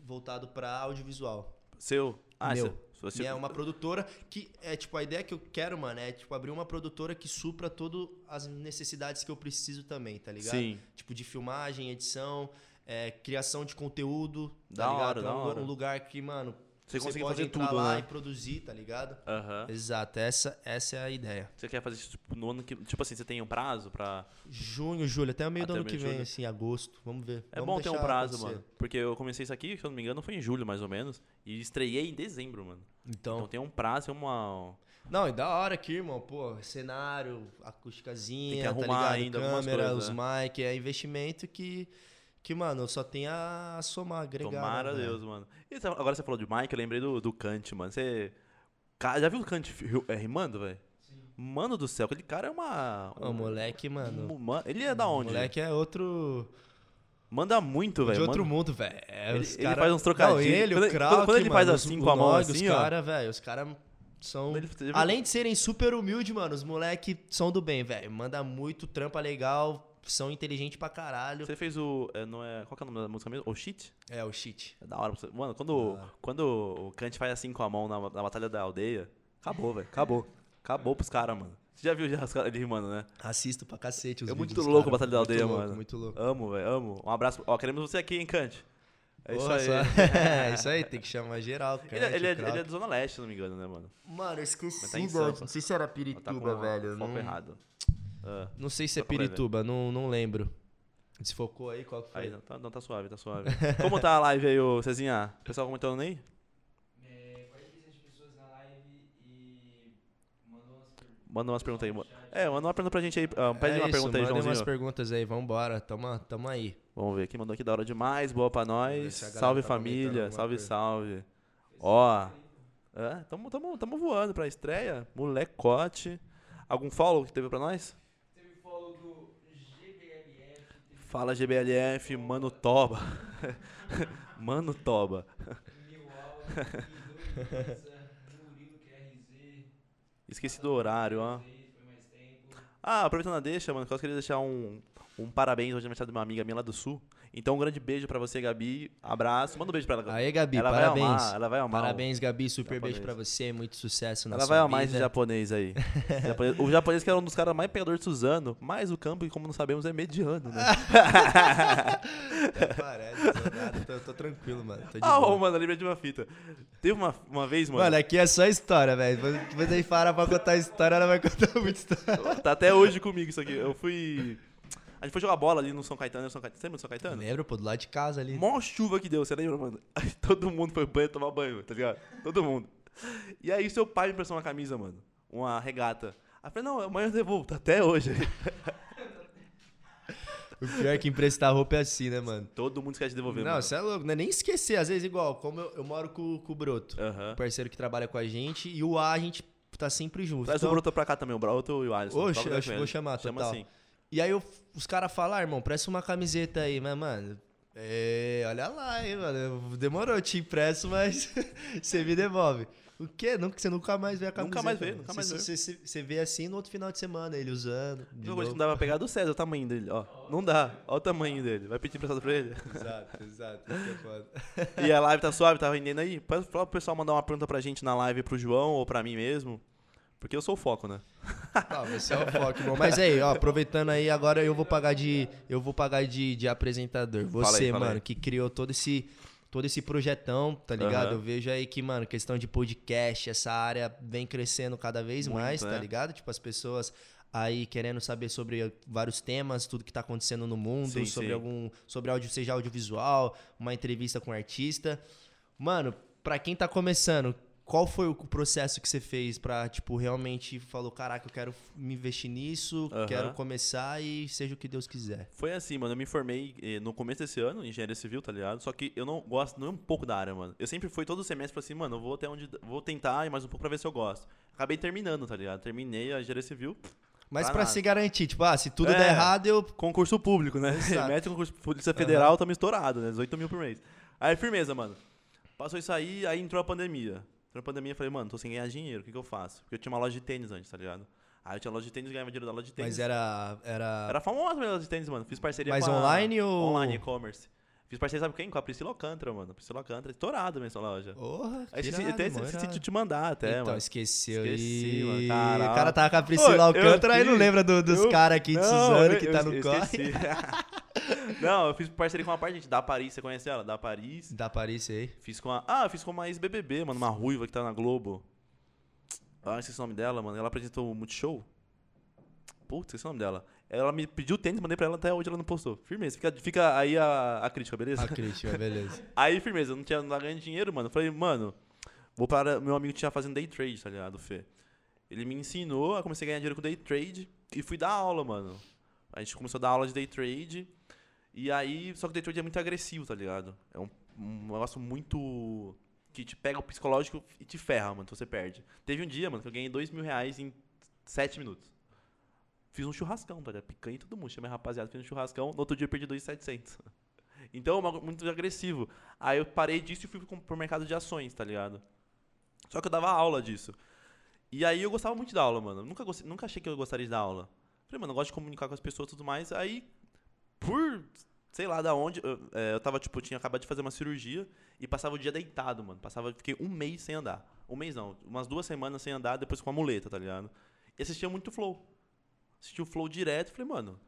Voltado pra audiovisual. Seu? Ah, Meu. seu. Você... É uma produtora que é tipo a ideia que eu quero, mano, é tipo abrir uma produtora que supra todas as necessidades que eu preciso também, tá ligado? Sim. Tipo de filmagem, edição, é, criação de conteúdo, Da tá ligado? hora, da um, hora. um lugar que, mano, Você consegue pode fazer entrar tudo, lá né? e produzir, tá ligado? Aham. Exato, essa, essa é a ideia. Você quer fazer isso tipo, no ano que. Tipo assim, você tem um prazo pra. Junho, julho, até o meio do Até ano meio que vem, julho. assim, agosto. Vamos ver. É Vamos bom ter um prazo, acontecer. mano. Porque eu comecei isso aqui, se eu não me engano, foi em julho, mais ou menos. E estreiei em dezembro, mano. Então, Então tem um prazo, uma. Não, e da hora aqui, irmão, pô, cenário, acústicazinha, Tem que tá arrumar ligado? ainda Câmera, coisas, os mic, é investimento que que, mano, só tem a somar, agregar. Tomara né? Deus, mano. E agora você falou de Mike, eu lembrei do, do Kant, mano. Você. Já viu o Kant é, rimando, velho? Mano do céu, aquele cara é uma. Ô, moleque, mano. um- ele é da onde? moleque é outro. Manda muito, velho. de outro manda- mundo, velho. É, Ele- os ele cara- faz uns trocadilhos. Não, ele, Quando o ele- Krauk, quando ele faz mano, assim os- com a o mão assim, os ó. cara, velho, os caras são... Ele- Além de serem super humildes, mano, os moleque são do bem, velho. Manda muito, trampa legal, são inteligentes pra caralho. Você fez o. é, não é, qual que é o nome da música mesmo? O Shit? É, o shit. É da hora. pra você- Mano, quando, hora. quando o Kant faz assim com a mão na, na batalha da aldeia, acabou, velho. Acabou. Acabou pros caras, mano. Você já viu já os caras ele rimando, né? Assisto pra cacete os É muito louco cara. a Batalha da Aldeia, muito louco, mano. Muito louco. Amo, velho, amo. Um abraço. Ó, queremos você aqui, hein, Kant? É isso Porra, aí. só- é isso aí, tem que chamar geral. Ele, é- ele, é, ele é da Zona Leste, se não me engano, né, mano? Mano, eu esqueci, tá velho. Não sei se era Tá com Pirituba, velho. foco Não, errado. Ah, não sei se é. Pirituba, não, não lembro. Desfocou aí, qual que foi? aí, não tá, não, tá suave, tá suave. Como tá a live aí, ô Cezinha? O pessoal comentando aí? É, 47 pessoas na live e mandou umas perguntas. Manda umas perguntas aí. É, manda uma pergunta pra gente aí. ah, pede é uma isso, pergunta aí, Joãozinho. umas perguntas aí, vambora, tamo, tamo aí. Vamos ver, quem mandou aqui da hora demais, boa pra nós. Salve tá família, salve, coisa. salve. Ó, é, tamo, tamo, tamo voando pra estreia, molecote. Algum follow que teve pra nós? Teve follow do GBLF, teve Fala GBLF, Mano Toba. Mano Toba. Esqueci do horário, ó. Ah, aproveitando a deixa, mano, eu queria deixar um, um parabéns hoje é aniversário de uma amiga minha lá do Sul. Então um grande beijo pra você, Gabi. Abraço. Manda um beijo pra ela. Aê, Gabi, ela parabéns. vai amar, ela vai amar. Parabéns, Gabi, super Japonês. beijo pra você, muito sucesso na Ela sua vai amar esse vida. japonês aí. O japonês que era um dos caras mais pegadores de Suzano, mas o campo, como não sabemos, é mediano, né? Parece, tô, nada, tô, tô tranquilo, mano. Tô de Ah, ô, mano, lembrei de uma fita. Teve uma, uma vez, mano. Mano, aqui é só história, velho. Depois aí para pra contar história, ela vai contar muita história. Tá até hoje comigo isso aqui. Eu fui. A gente foi jogar bola ali no São Caetano. no São Caetano. Você lembra do São Caetano? Lembra, pô, do lado de casa ali. Mó chuva que deu, você lembra, mano? Aí todo mundo foi banho tomar banho, tá ligado? Todo mundo. E aí seu pai me emprestou uma camisa, mano. Uma regata. Aí eu falei, não, amanhã eu devolvo, tá até hoje. O pior é que emprestar roupa é assim, né, mano? Todo mundo esquece de devolver, Não, você é louco, não é nem esquecer. Às vezes, igual, como eu, eu moro com, com o Broto, um parceiro que trabalha com a gente, e o A a gente tá sempre junto. Traz Então- o Broto pra cá também, o Broto e o Alisson. Oxe, eu vou chamar, Chama total. assim. E aí eu- os caras falam, ah, irmão, presta uma camiseta aí, mas, mano. É, olha lá, hein, mano. Demorou, eu te impresso, mas você me devolve. O quê? Nunca, você nunca mais vê a camiseta. Nunca mais vê, nunca Você- mais vê. Você, vê assim no outro final de semana, ele usando. de que novo. não dá pra pegar do César, o tamanho dele, ó. Não dá. Olha o tamanho dele. Vai pedir emprestado pra ele. Exato, exato. Isso que é foda. E a live tá suave, tá rendendo aí? Pode falar pro pessoal mandar uma pergunta pra gente na live pro João ou pra mim mesmo. Porque eu sou o foco, né? Não, você é o foco, irmão. Mas aí, ó, aproveitando aí, agora eu vou pagar de. Eu vou pagar de, de apresentador. Você, Fala aí, fala mano, aí. que criou todo esse. Todo esse projetão, tá ligado? Aham. Eu vejo aí que, mano, questão de podcast, essa área vem crescendo cada vez Muito, mais, tá né? ligado? Tipo, as pessoas aí querendo saber sobre vários temas, tudo que tá acontecendo no mundo, Sim, sobre sim. algum. Sobre áudio, seja audiovisual, uma entrevista com um artista. Mano, pra quem tá começando, qual foi o processo que você fez pra, tipo, realmente falou, caraca, eu quero me investir nisso, Aham. quero começar e seja o que Deus quiser. Foi assim, mano. Eu me formei eh, no começo desse ano, em engenharia civil, tá ligado? Só que eu não gosto nem um pouco da área, mano. Eu sempre fui todo semestre falei assim, mano, eu vou até onde. Vou tentar ir mais um pouco pra ver se eu gosto. Acabei terminando, tá ligado? Terminei a engenharia civil. Mas Pra pra se garantir, tipo, ah, se tudo É. der errado, eu. Concurso público, né? Mete concurso Polícia Federal, tamo estourado, né? 18 mil por mês. Aí, firmeza, mano. Passou isso aí, aí entrou a pandemia. Entrou a pandemia, eu falei, mano, tô sem ganhar dinheiro, o que, que eu faço? Porque eu tinha uma loja de tênis antes, tá ligado? Aí eu tinha loja de tênis, ganhava dinheiro da loja de tênis. Mas era. Era. Era famosa a loja de tênis, mano. Fiz parceria Mas com a- online ou- Online, e-commerce. Fiz parceria, sabe quem? Com a Priscila Alcântara, mano. Priscila Alcântara, estourada mesmo essa loja. Porra, Aí que irado, até esqueci de te mandar até, então, mano. esqueceu Esqueci, mano. Caralho. O cara tava com a Priscila eu Alcântara e não lembra do- dos eu- caras aqui de Suzano eu- que eu tá no esqueci. corre. não, eu fiz parceria com uma parte, gente, da Paris, você conhece ela? Da Paris. Da Paris aí. Fiz com a. Ah, eu fiz com uma ex-BBB, mano, uma ruiva que tá na Globo. Ah, esqueci o nome dela, mano. Ela apresentou o Multishow. Putz, esqueci o nome dela. Ela me pediu tênis, mandei pra ela até hoje ela não postou. Firmeza. Fica, fica aí a, a crítica, beleza? A crítica, beleza. Aí, firmeza, eu não tinha tava ganhando dinheiro, mano. Eu falei, mano, vou para. Meu amigo tinha fazendo day trade, tá ligado, Fê? Ele me ensinou, eu comecei a ganhar dinheiro com day trade e fui dar aula, mano. A gente começou a dar aula de day trade E aí, só que o day trade é muito agressivo, tá ligado? É um, um negócio muito. que te pega o psicológico e te ferra, mano, então você perde. Teve um dia, mano, que eu ganhei dois mil reais em sete minutos. Fiz um churrascão, tá ligado? Picanha e todo mundo. Chamei rapaziada, fiz um churrascão. No outro dia eu perdi 2,700. Então é muito agressivo. Aí eu parei disso e fui pro mercado de ações, tá ligado? Só que eu dava aula disso. E aí eu gostava muito da aula, mano. Nunca, gostei, nunca achei que eu gostaria de dar aula. Falei, mano, eu gosto de comunicar com as pessoas e tudo mais. Aí, por sei lá da onde, eu, é, eu tava, tipo, tinha acabado de fazer uma cirurgia e passava o dia deitado, mano. Passava, fiquei um mês sem andar. Um mês não, umas duas semanas sem andar, depois com a muleta, tá ligado? E assistia muito Flow. Assistia o Flow direto, falei, mano,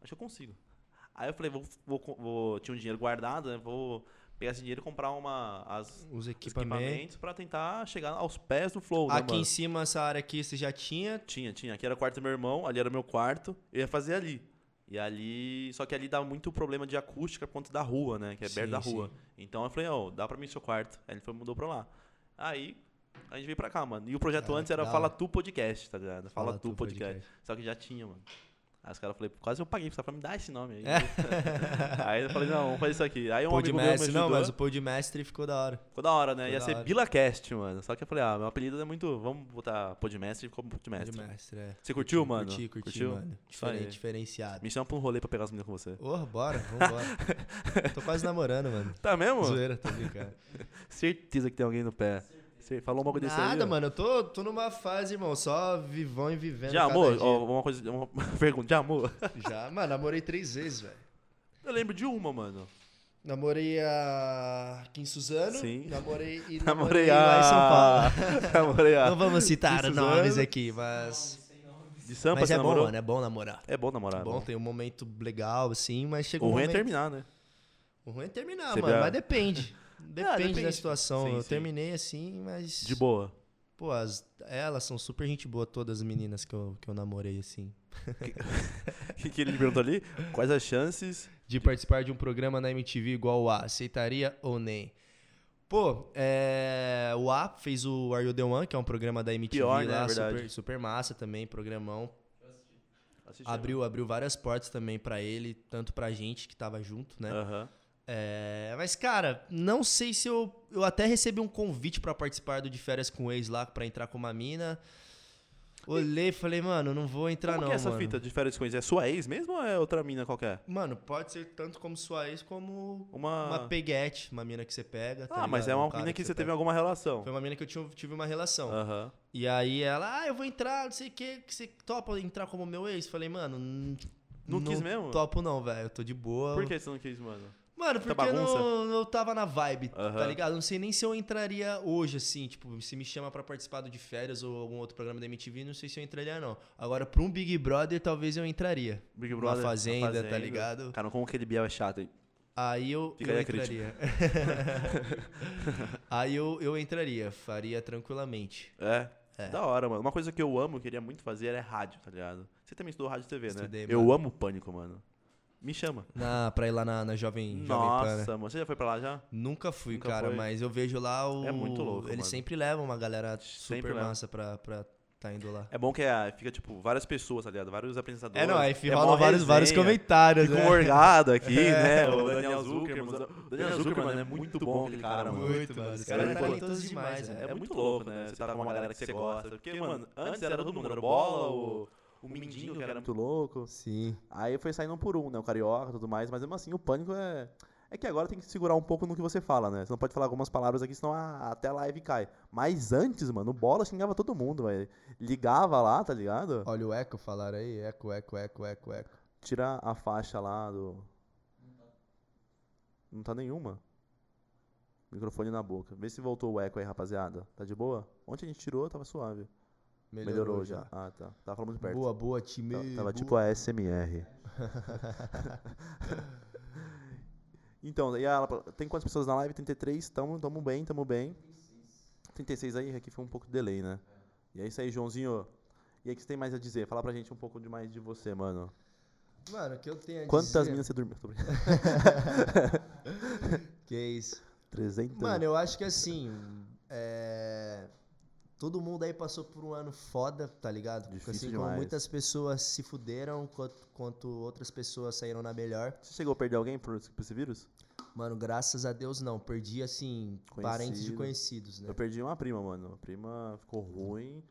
acho que eu consigo. Aí eu falei, vou, vou, vou- tinha um dinheiro guardado, né? Vou pegar esse dinheiro e comprar uma, as, Os os equipamentos. equipamentos pra tentar chegar aos pés do Flow, né, Aqui mano? em cima, essa área aqui, você já tinha. Tinha, tinha. Aqui era o quarto do meu irmão, ali era o meu quarto. Eu ia fazer ali. E ali. Só que ali dá muito problema de acústica por conta da rua, né? Que é perto Sim, da sim. rua. Então eu falei, ó, dá pra mim seu quarto. Aí ele foi, mudou pra lá. Aí a gente veio pra cá, mano. E o projeto Ah, antes era Fala. Tu Podcast, tá ligado? Fala, Fala Tu, Tu podcast. Podcast. Só que já tinha, mano. Aí os caras falaram, quase eu paguei pra me dar esse nome aí. É. aí eu falei, não, vamos fazer isso aqui. Aí um amigo meu me Podmestre. ajudou. Não, mas o Podmestre ficou da hora. Ficou da hora, né? Ficou Ia ser hora. BilaCast, mano. Só que eu falei, ah, meu apelido é muito. Vamos botar Podmestre e ficou Podmestre. Podmestre, é. Você curtiu, mano? Curti, curti, Curtiu? mano. Diferente, diferenciado. Me chama pra um rolê pra pegar as meninas com você. Porra, bora, vambora. Tô quase namorando, mano. Tá mesmo? Zoeira, tô brincando. Certeza que tem alguém no pé. Você falou um bagulho desse aí. Nada, ó. mano, eu tô, tô numa fase, irmão, só vivão e vivendo. Já amor? Ó, uma coisa, uma pergunta. Já amor? Já, mano, namorei três vezes, velho. Eu lembro de uma, mano. Namorei a em Suzano. Sim. Namorei e Namorei lá em São a. Paulo. Namorei a. Não vamos citar nomes Suzano. aqui, mas. De Sampa Mas é bom, namorou? mano, é bom namorar. É bom namorar. É é bom, bom. tem um momento legal, assim, mas chega O um ruim é momento... terminar, né? O ruim é terminar, Você mano, mas depende. Depende, depende. da situação. Sim, eu sim. terminei assim, mas. De boa. Pô, as, elas são super gente boa, todas as meninas que eu, que eu namorei, assim. O que, que ele me perguntou ali? Quais as chances? De participar de um programa na MTV igual o A, aceitaria ou nem? Pô, é, o A fez o Are You The One, que é um programa da MTV Pior, né? lá, É verdade. super, super massa também, programão. Assisti. Abriu, abriu várias portas também pra ele, tanto pra gente que tava junto, né? Aham. É, mas, cara, não sei se eu. Eu até recebi um convite pra participar do De Férias com o Ex lá, pra entrar com uma mina. Olhei e falei, mano, não vou entrar Como não, que é essa mano. fita de férias com ex? É sua ex mesmo ou é outra mina qualquer? Mano, pode ser tanto como sua ex, como Uma. uma peguete, uma mina que você pega. tá ah, mas ligado? é Um uma cara mina que você pega. teve alguma relação. Foi uma mina que eu tinha- tive uma relação. Aham. E aí ela, ah, eu vou entrar, não sei o que, que você topa entrar como meu ex? Falei, mano, n- Não quis mesmo? topo não, velho, eu tô de boa. Por que você não quis, mano? Mano, porque eu não, eu tava na vibe, tá Aham. ligado? Não sei nem se eu entraria hoje, assim, tipo, se me chama pra participar do De Férias ou algum outro programa da MTV, não sei se eu entraria, não. Agora, pra um Big Brother, talvez eu entraria. Big Uma Brother. fazenda, tá ligado? Cara, como aquele Biel é chato, hein? Aí eu, Fica eu aí entraria. aí eu, eu entraria, faria tranquilamente. É. É. Da hora, mano. Uma coisa que eu amo, queria muito fazer é rádio, tá ligado? Você também estudou rádio e TV, né? Estudei, eu mano. amo pânico, mano. Me chama. Na, pra ir lá na, na Jovem, Jovem Pan, né? Nossa, mano. Você já foi pra lá já? Nunca fui, Nunca cara, foi? mas eu vejo lá o. É muito louco, Eles mano. sempre levam uma galera super Sempre massa pra, pra tá indo lá. É bom que é, fica, tipo, várias pessoas, tá ligado? Vários apresentadores. É, não, aí é rolam vários, vários comentários, Fica né? um orgado aqui, É. né? O Daniel Zuckerman. O Daniel Zuckerman é muito bom aquele cara, mano. Muito, mano. Esse cara é é talentoso demais, né? É muito louco, né? Você tá com uma galera que você gosta. Porque, mano, antes era todo mundo. Era Bola, o, o Mindinho, que era muito louco. Sim. Aí foi saindo um por um, né? O Carioca e tudo mais. Mas mesmo assim, o Pânico é... É que agora tem que segurar um pouco no que você fala, né? Você não pode falar algumas palavras aqui, senão a, até a live cai. Mas antes, mano, o Bola xingava todo mundo, velho. Ligava lá, tá ligado? Olha o eco falaram aí, eco, eco, eco, eco, eco. Tira a faixa lá do... Não tá nenhuma. Microfone na boca. Vê se voltou o eco aí, rapaziada. Tá de boa? Ontem a gente tirou, tava suave. Melhorou, já. Ah, tá. Tava falando muito perto. Boa, boa, time. Ta- Tava boa. tipo a SMR. então, e ela, tem quantas pessoas na live? 33, tamo, tamo bem, tamo bem. 36 aí, aqui foi um pouco de delay, né? E é isso aí, Joãozinho. E aí, o que você tem mais a dizer? Fala pra gente um pouco de mais de você, mano. Mano, o que eu tenho a Quantas dizer... minas você dormiu? Que isso? 300? Mano, eu acho que assim. É... todo mundo aí passou por um ano foda, tá ligado? Difícil assim como demais. muitas pessoas se fuderam, quanto, quanto outras pessoas saíram na melhor. Você chegou a perder alguém por, por esse vírus? Mano, graças a Deus não. Perdi, assim, parentes de Conhecido. conhecidos, né? Eu perdi uma prima, mano. A prima ficou ruim,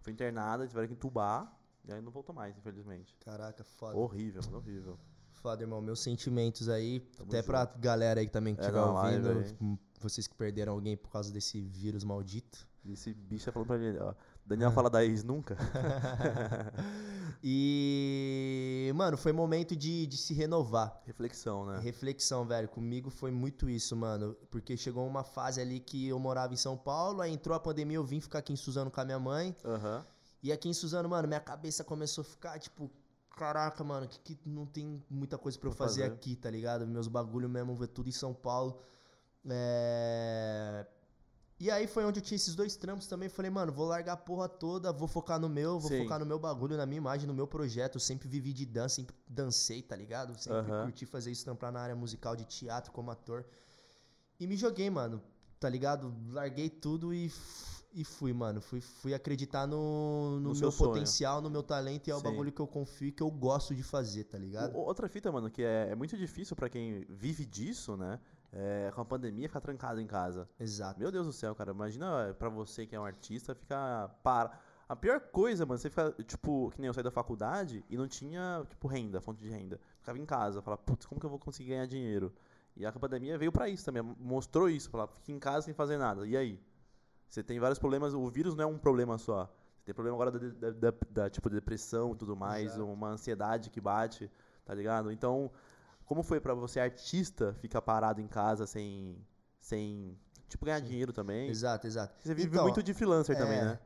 foi internada, tiveram que entubar, e aí não voltou mais, infelizmente. Caraca, foda. Horrível, mano, horrível. Foda, irmão. Meus sentimentos aí. Tamo até pra galera aí que também que É, estiver live ouvindo. hum, Vocês que perderam alguém por causa desse vírus maldito. Esse bicho tá falando pra ele, ó. Daniel fala da ex nunca. e, mano, foi momento de, de se renovar. Reflexão, né? Reflexão, velho. Comigo foi muito isso, mano. Porque chegou uma fase ali que eu morava em São Paulo, aí entrou a pandemia, eu vim ficar aqui em Suzano com a minha mãe. Aham. E aqui em Suzano, mano, minha cabeça começou a ficar, tipo, caraca, mano, que, que não tem muita coisa pra eu fazer, fazer. aqui, tá ligado? Meus bagulho mesmo, ver tudo em São Paulo. É... E aí foi onde eu tinha esses dois trampos também. Falei, mano, vou largar a porra toda, vou focar no meu, vou Sim. focar no meu bagulho, na minha imagem, no meu projeto. Eu sempre vivi de dança, sempre dancei, tá ligado? Sempre Aham. curti fazer isso, trampar na área musical de teatro como ator. E me joguei, mano, tá ligado? Larguei tudo e, e fui, mano. Fui, fui acreditar no, no No meu potencial, no meu talento e é o Sim. bagulho que eu confio e que eu gosto de fazer, tá ligado? O- Outra fita, mano, que é, é muito difícil pra quem vive disso, né? É, com a pandemia, ficar trancado em casa. Exato. Meu Deus do céu, cara. Imagina pra você que é um artista ficar para. A pior coisa, mano, você ficar, tipo, que nem eu saí da faculdade e não tinha, tipo, renda, fonte de renda. Ficava em casa, falava, putz, como que eu vou conseguir ganhar dinheiro? E a pandemia veio pra isso também, mostrou isso, falava, fica em casa sem fazer nada. E aí? Você tem vários problemas, o vírus não é um problema só. Você tem problema agora da, da, da- da, tipo, depressão e tudo mais, Exato. uma ansiedade que bate, tá ligado? Então, como foi pra você, artista, ficar parado em casa sem, sem tipo, ganhar dinheiro também? Exato, exato. Você vive Então, muito de freelancer também, é. né?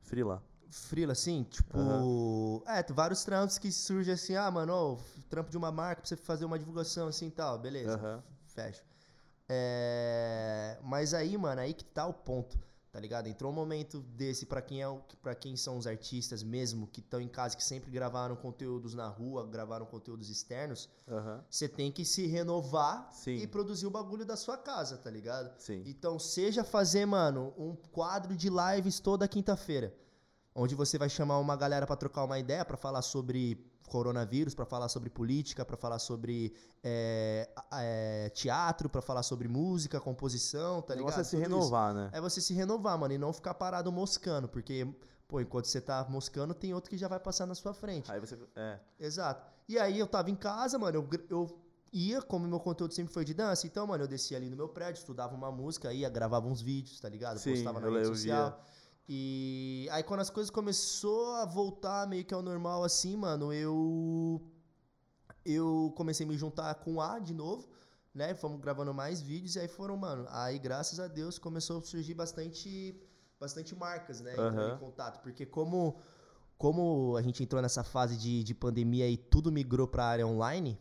Freela. Frila, assim, tipo. É, tem vários trampos que surgem assim, ah, mano, ó, trampo de uma marca pra você fazer uma divulgação assim e tal, beleza. Aham. Fecha. É, Mas aí, mano, aí que tá o ponto, tá ligado? Entrou um momento desse pra quem é para quem são os artistas mesmo que estão em casa que sempre gravaram conteúdos na rua, gravaram conteúdos externos, você tem que se renovar Sim. e produzir o bagulho da sua casa, tá ligado? Sim. Então, seja fazer, mano, um quadro de lives toda quinta-feira, onde você vai chamar uma galera pra trocar uma ideia, pra falar sobre coronavírus, pra falar sobre política, pra falar sobre é, é, teatro, pra falar sobre música, composição, tá o ligado? é se Tudo isso. renovar, né? É você se renovar, mano, e não ficar parado moscando, porque, pô, enquanto você tá moscando, tem outro que já vai passar na sua frente. Aí você. É. Exato. E aí eu tava em casa, mano, eu, eu ia, como meu conteúdo sempre foi de dança, então, mano, eu descia ali no meu prédio, estudava uma música, ia, gravava uns vídeos, tá ligado? Sim, Postava na rede social. E aí quando as coisas começou a voltar meio que ao normal assim, mano, eu eu comecei a me juntar com A de novo, né? Fomos gravando mais vídeos e aí foram, mano, aí graças a Deus começou a surgir bastante bastante marcas, né? Aham. em contato, porque como como a gente entrou nessa fase de, de pandemia e tudo migrou para a área online,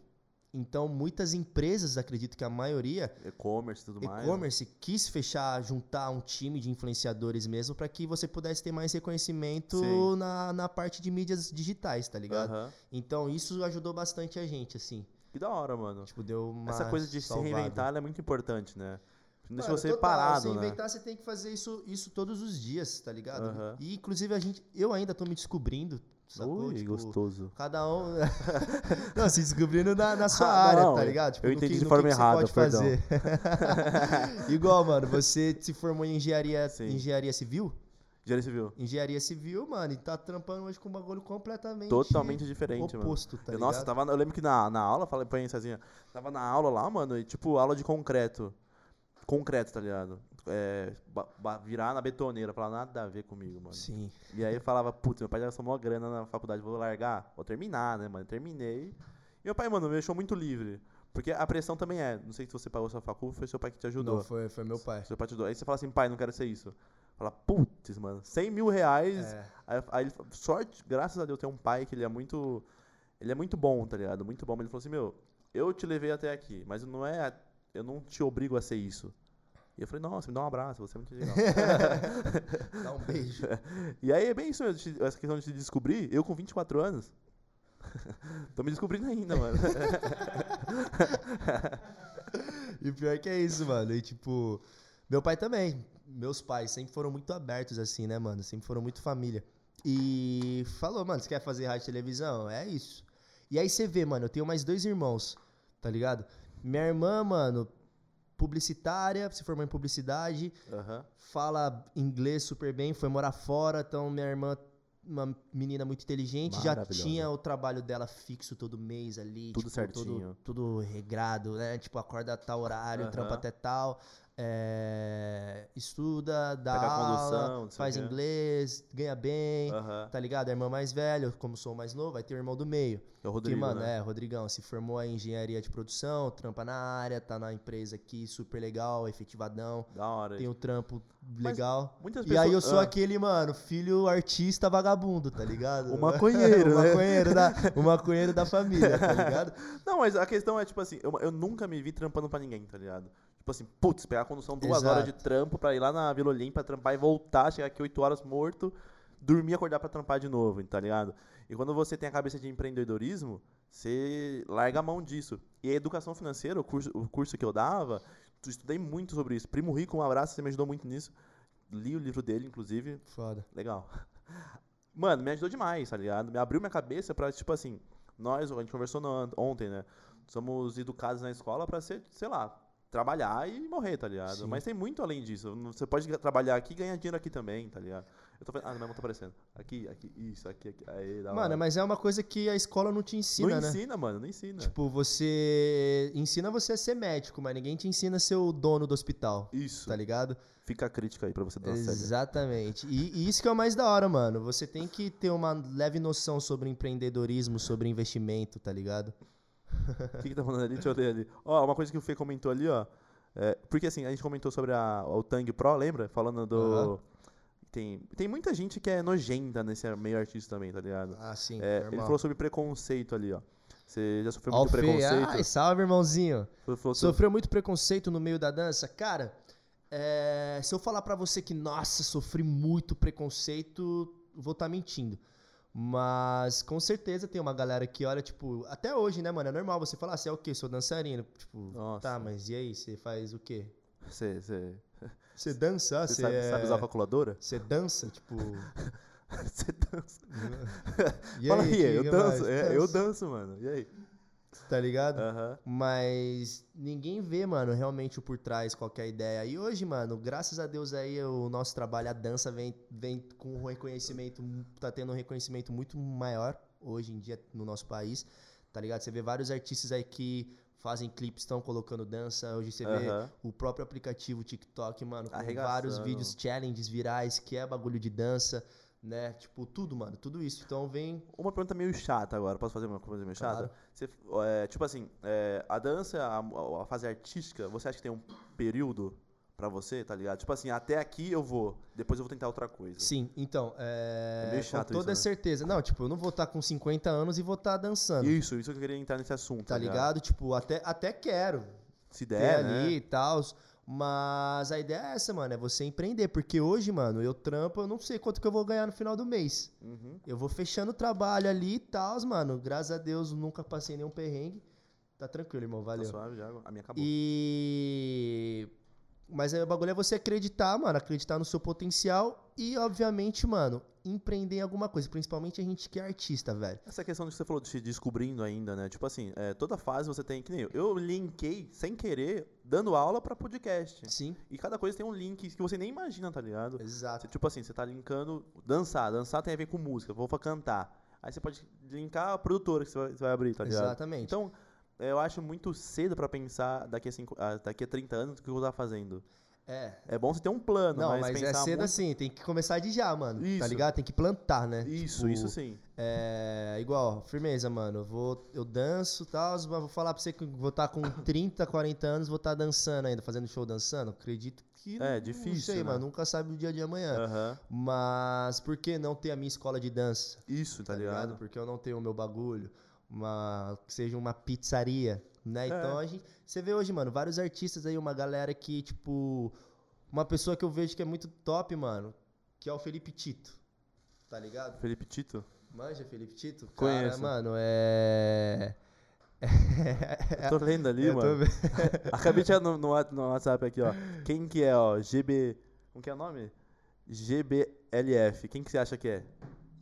então muitas empresas, acredito que a maioria, E-commerce e tudo mais. né? e-commerce, quis fechar, juntar um time de influenciadores mesmo para que você pudesse ter mais reconhecimento Sim. na, na parte de mídias digitais, tá ligado? Aham. Então isso ajudou bastante a gente, assim. Que da hora, mano. Tipo, deu uma Essa coisa de se salvada. reinventar ela é muito importante, né? Não deixa Mano, você total, parado, se né? inventar, você tem que fazer isso, isso todos os dias, tá ligado? Aham. E inclusive a gente, eu ainda tô me descobrindo, sacou? Ui, Tipo, gostoso. Cada um. não, se descobrindo na, na sua Ah, área, não, tá ligado? Tipo, eu entendi que, de forma que que você errada, pode perdão. fazer. Igual, mano, você se formou em engenharia, Sim. engenharia civil? Engenharia civil. Engenharia civil, mano, e tá trampando hoje com um bagulho completamente Totalmente diferente, mano. oposto, tá Eu- ligado? Nossa, tava, eu lembro que na, na aula, falei pra sozinha, tava na aula lá, mano, e tipo, aula de concreto. Concreto, tá ligado? É, virar na betoneira, falar nada a ver comigo, mano. Sim. E aí eu falava, putz, meu pai já gastou mó grana na faculdade, vou largar? Vou terminar, né, mano? Terminei. E meu pai, mano, me deixou muito livre. Porque a pressão também é, não sei se você pagou sua facul, foi seu pai que te ajudou. Não, foi, foi meu pai. Seu pai te ajudou. Aí você fala assim, pai, não quero ser isso. Fala, putz, mano, 100 mil reais. É. Aí, aí sorte, graças a Deus, tem um pai que ele é muito. Ele é muito bom, tá ligado? Muito bom. Mas ele falou assim, meu, eu te levei até aqui, mas não é. Eu não te obrigo a ser isso. E eu falei, nossa, me dá um abraço, você é muito legal. Dá um beijo. e aí é bem isso mesmo, essa questão de se descobrir, eu com 24 anos. tô me descobrindo ainda, mano. E pior que é isso, mano. E tipo, meu pai também. meus pais sempre foram muito abertos, assim, né, mano? Sempre foram muito família. E falou, mano, você quer fazer rádio e televisão? É isso. E aí você vê, mano, eu tenho mais dois irmãos, tá ligado? Minha irmã, mano, publicitária, se formou em publicidade, Aham. fala inglês super bem, foi morar fora, então minha irmã, uma menina muito inteligente, já tinha o trabalho dela fixo todo mês ali, Tudo tipo, certinho. Tudo, tudo regrado, né? Tipo, acorda a tal horário, Aham. trampa até tal, é, estuda, dá Pega aula, condução, faz inglês, ganha bem, Aham. tá ligado? A irmã mais velha, como sou o mais novo, vai ter o irmão do meio. É o Que, Rodrigo, mano, né? é, Rodrigão, se formou em engenharia de produção, trampa na área, tá na empresa aqui, super legal, efetivadão, Da hora. tem um trampo legal. Muitas E aí eu pessoas- sou ah. aquele, mano, filho artista vagabundo, tá ligado? O maconheiro, o né? maconheiro da, o maconheiro da família, tá ligado? Não, mas a questão é, tipo assim, eu, eu nunca me vi trampando pra ninguém, tá ligado? Tipo assim, putz, pegar a condução duas Exato. horas de trampo pra ir lá na Vila Olímpia trampar e voltar, chegar aqui oito horas morto, dormir e acordar pra trampar de novo, tá ligado? E quando você tem a cabeça de empreendedorismo, você larga a mão disso. E a educação financeira, o curso, o curso que eu dava, eu estudei muito sobre isso. Primo Rico, um abraço, você me ajudou muito nisso. Li o livro dele, inclusive, Foda. Legal. Mano, me ajudou demais, tá ligado? Me abriu minha cabeça pra, tipo assim, nós, a gente conversou no- ontem, né? Somos educados na escola pra ser, sei lá, trabalhar e morrer, tá ligado? Sim. Mas tem muito além disso. Você pode trabalhar aqui e ganhar dinheiro aqui também, tá ligado? Eu tô ah, não, não tá aparecendo. Aqui, aqui, isso, aqui, aqui. Aí, Mano, hora. mas é uma coisa que a escola não te ensina, não né? ensina, mano, não ensina. Tipo, você ensina você a ser médico, mas ninguém te ensina a ser o dono do hospital, isso. tá ligado? Fica a crítica aí pra você dar. Exatamente. E, e isso que é o mais da hora, mano. Você tem que ter uma leve noção sobre empreendedorismo, sobre investimento, tá ligado? O que, que tá falando ali? Deixa eu ler ali. Ó, uma coisa que o Fê comentou ali, ó. é, porque assim, a gente comentou sobre a, o Tang Pro, lembra? Falando do. Aham. Tem, tem muita gente que é nojenta nesse meio artista também, tá ligado? Ah, sim. É, ele falou sobre preconceito ali, ó. Você já sofreu Ó, muito Fê. preconceito? Ai, salve, irmãozinho. Sofreu muito preconceito no meio da dança? Cara, é, se eu falar pra você que, nossa, sofri muito preconceito, vou estar mentindo. Mas com certeza tem uma galera que olha, tipo, até hoje, né, mano? É normal você falar, ah, você é o quê? Sou dançarino. Tipo, Nossa. tá, mas e aí? Você faz o quê? Você, você, dança? Você sabe, é... sabe usar a calculadora? Você dança, tipo. Você dança. E Fala aí, aí, eu danço. É, eu danço, mano. E aí? Tá ligado? Aham. Mas ninguém vê, mano, realmente o por trás, qualquer ideia. E hoje, mano, graças a Deus aí, o nosso trabalho, a dança vem, vem com um reconhecimento, tá tendo um reconhecimento muito maior hoje em dia no nosso país, tá ligado? Você vê vários artistas aí que fazem clipes, estão colocando dança. Hoje você vê o próprio aplicativo TikTok, mano, com vários vídeos, challenges virais, que é bagulho de dança, né? Tipo, tudo, mano, tudo isso. Então vem. Uma pergunta meio chata agora. Posso fazer uma coisa meio chata? Claro. Você, é, tipo assim, é, a dança, a, a fase artística, você acha que tem um período pra você, tá ligado? Tipo assim, até aqui eu vou, depois eu vou tentar outra coisa. Sim, então, é. É meio chato com toda isso, né? certeza. Não, tipo, eu não vou estar com 50 anos e vou estar dançando. Isso, isso que eu queria entrar nesse assunto. tá ligado? Tipo, até, até quero Se ter der, ali né? e tal. Mas a ideia é essa, mano, é você empreender. Porque hoje, mano, eu trampo, eu não sei quanto que eu vou ganhar no final do mês. Uhum. Eu vou fechando o trabalho ali e tal, mano. Graças a Deus, nunca passei nenhum perrengue. Tá tranquilo, irmão, Tá valeu. suave já, a minha acabou. E. Mas aí o bagulho é você acreditar, mano, acreditar no seu potencial e, obviamente, mano, empreender em alguma coisa. Principalmente a gente que é artista, velho. Essa questão que você falou de se descobrindo ainda, né? Tipo assim, é, toda fase você tem, que nem eu. Eu linkei, sem querer, dando aula pra podcast. Sim, E cada coisa tem um link que você nem imagina, tá ligado? exato. Você, tipo assim, você tá linkando dançar. Dançar tem a ver com música, vou pra cantar. Aí você pode linkar a produtora que você vai, você vai abrir, tá ligado? Exatamente. Então, eu acho muito cedo pra pensar daqui a, cinco, ah, daqui a 30 anos o que eu vou estar fazendo. É. É bom você ter um plano, Não, mas, mas, é cedo muito... assim, tem que começar de já, mano. Tá Isso. ligado? Tem que plantar, né? Isso, Tipo, isso sim. É, igual, firmeza, mano. Eu, vou, eu danço e tal, mas vou falar pra você que vou estar com 30, 40 anos, vou estar dançando ainda, fazendo show dançando. Acredito que. É, não difícil, sei, né? mano. Nunca sabe o dia de amanhã. Aham. Mas por que não ter a minha escola de dança? Isso, tá, ligado? Porque eu não tenho o meu bagulho. Uma, que seja uma pizzaria, né? É. Então a gente. Você vê hoje, mano, vários artistas aí, uma galera que, tipo. Uma pessoa que eu vejo que é muito top, mano, que é o Felipe Tito. Tá ligado? Felipe Tito? Manja Felipe Tito? Cara, Conheço. mano, é. Eu tô lendo ali, Eu tô mano. vendo. Acabei de no, no, no WhatsApp aqui, ó. Quem que é, ó? GB. Como que é o nome? GBLF. Quem que você acha que é?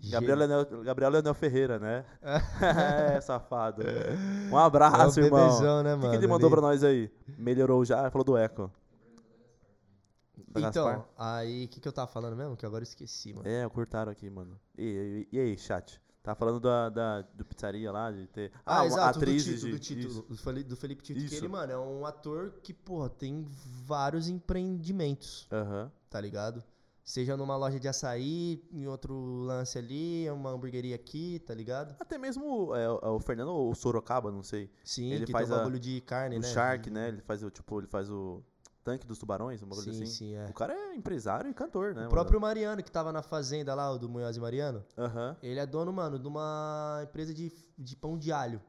Gabriel Leonel, Gabriel Leonel Ferreira, né? é, safado. Um É abraço, o irmão. bebezão, né, O que, mano? que ele mandou ali. pra nós aí? Melhorou já? Falou do eco. Então, aí, o que, que eu tava falando mesmo? Que agora eu esqueci, mano. É, curtaram aqui, mano. E, e- e aí, chat? Tá falando da, da, do pizzaria lá, de ter. Ah, uma exato, atriz do Tito, de. do, do, Feli- do Felipe Tito, que Isso. ele, mano, é um ator que, porra, tem vários empreendimentos, Aham. tá ligado? Seja numa loja de açaí, em outro lance ali, uma hamburgueria aqui, tá ligado? Até mesmo é, é o Fernando ou o Sorocaba, não sei. Sim, Ele que faz a- bagulho de carne, o né? Shark, né? Ele faz o, tipo, ele faz o tanque dos tubarões, um bagulho Sim, assim. sim, é. O cara é empresário e cantor, né? O mano? próprio Mariano, que tava na fazenda lá, o do Munhoz e Mariano, Aham. ele é dono, mano, de uma empresa de, de pão de alho.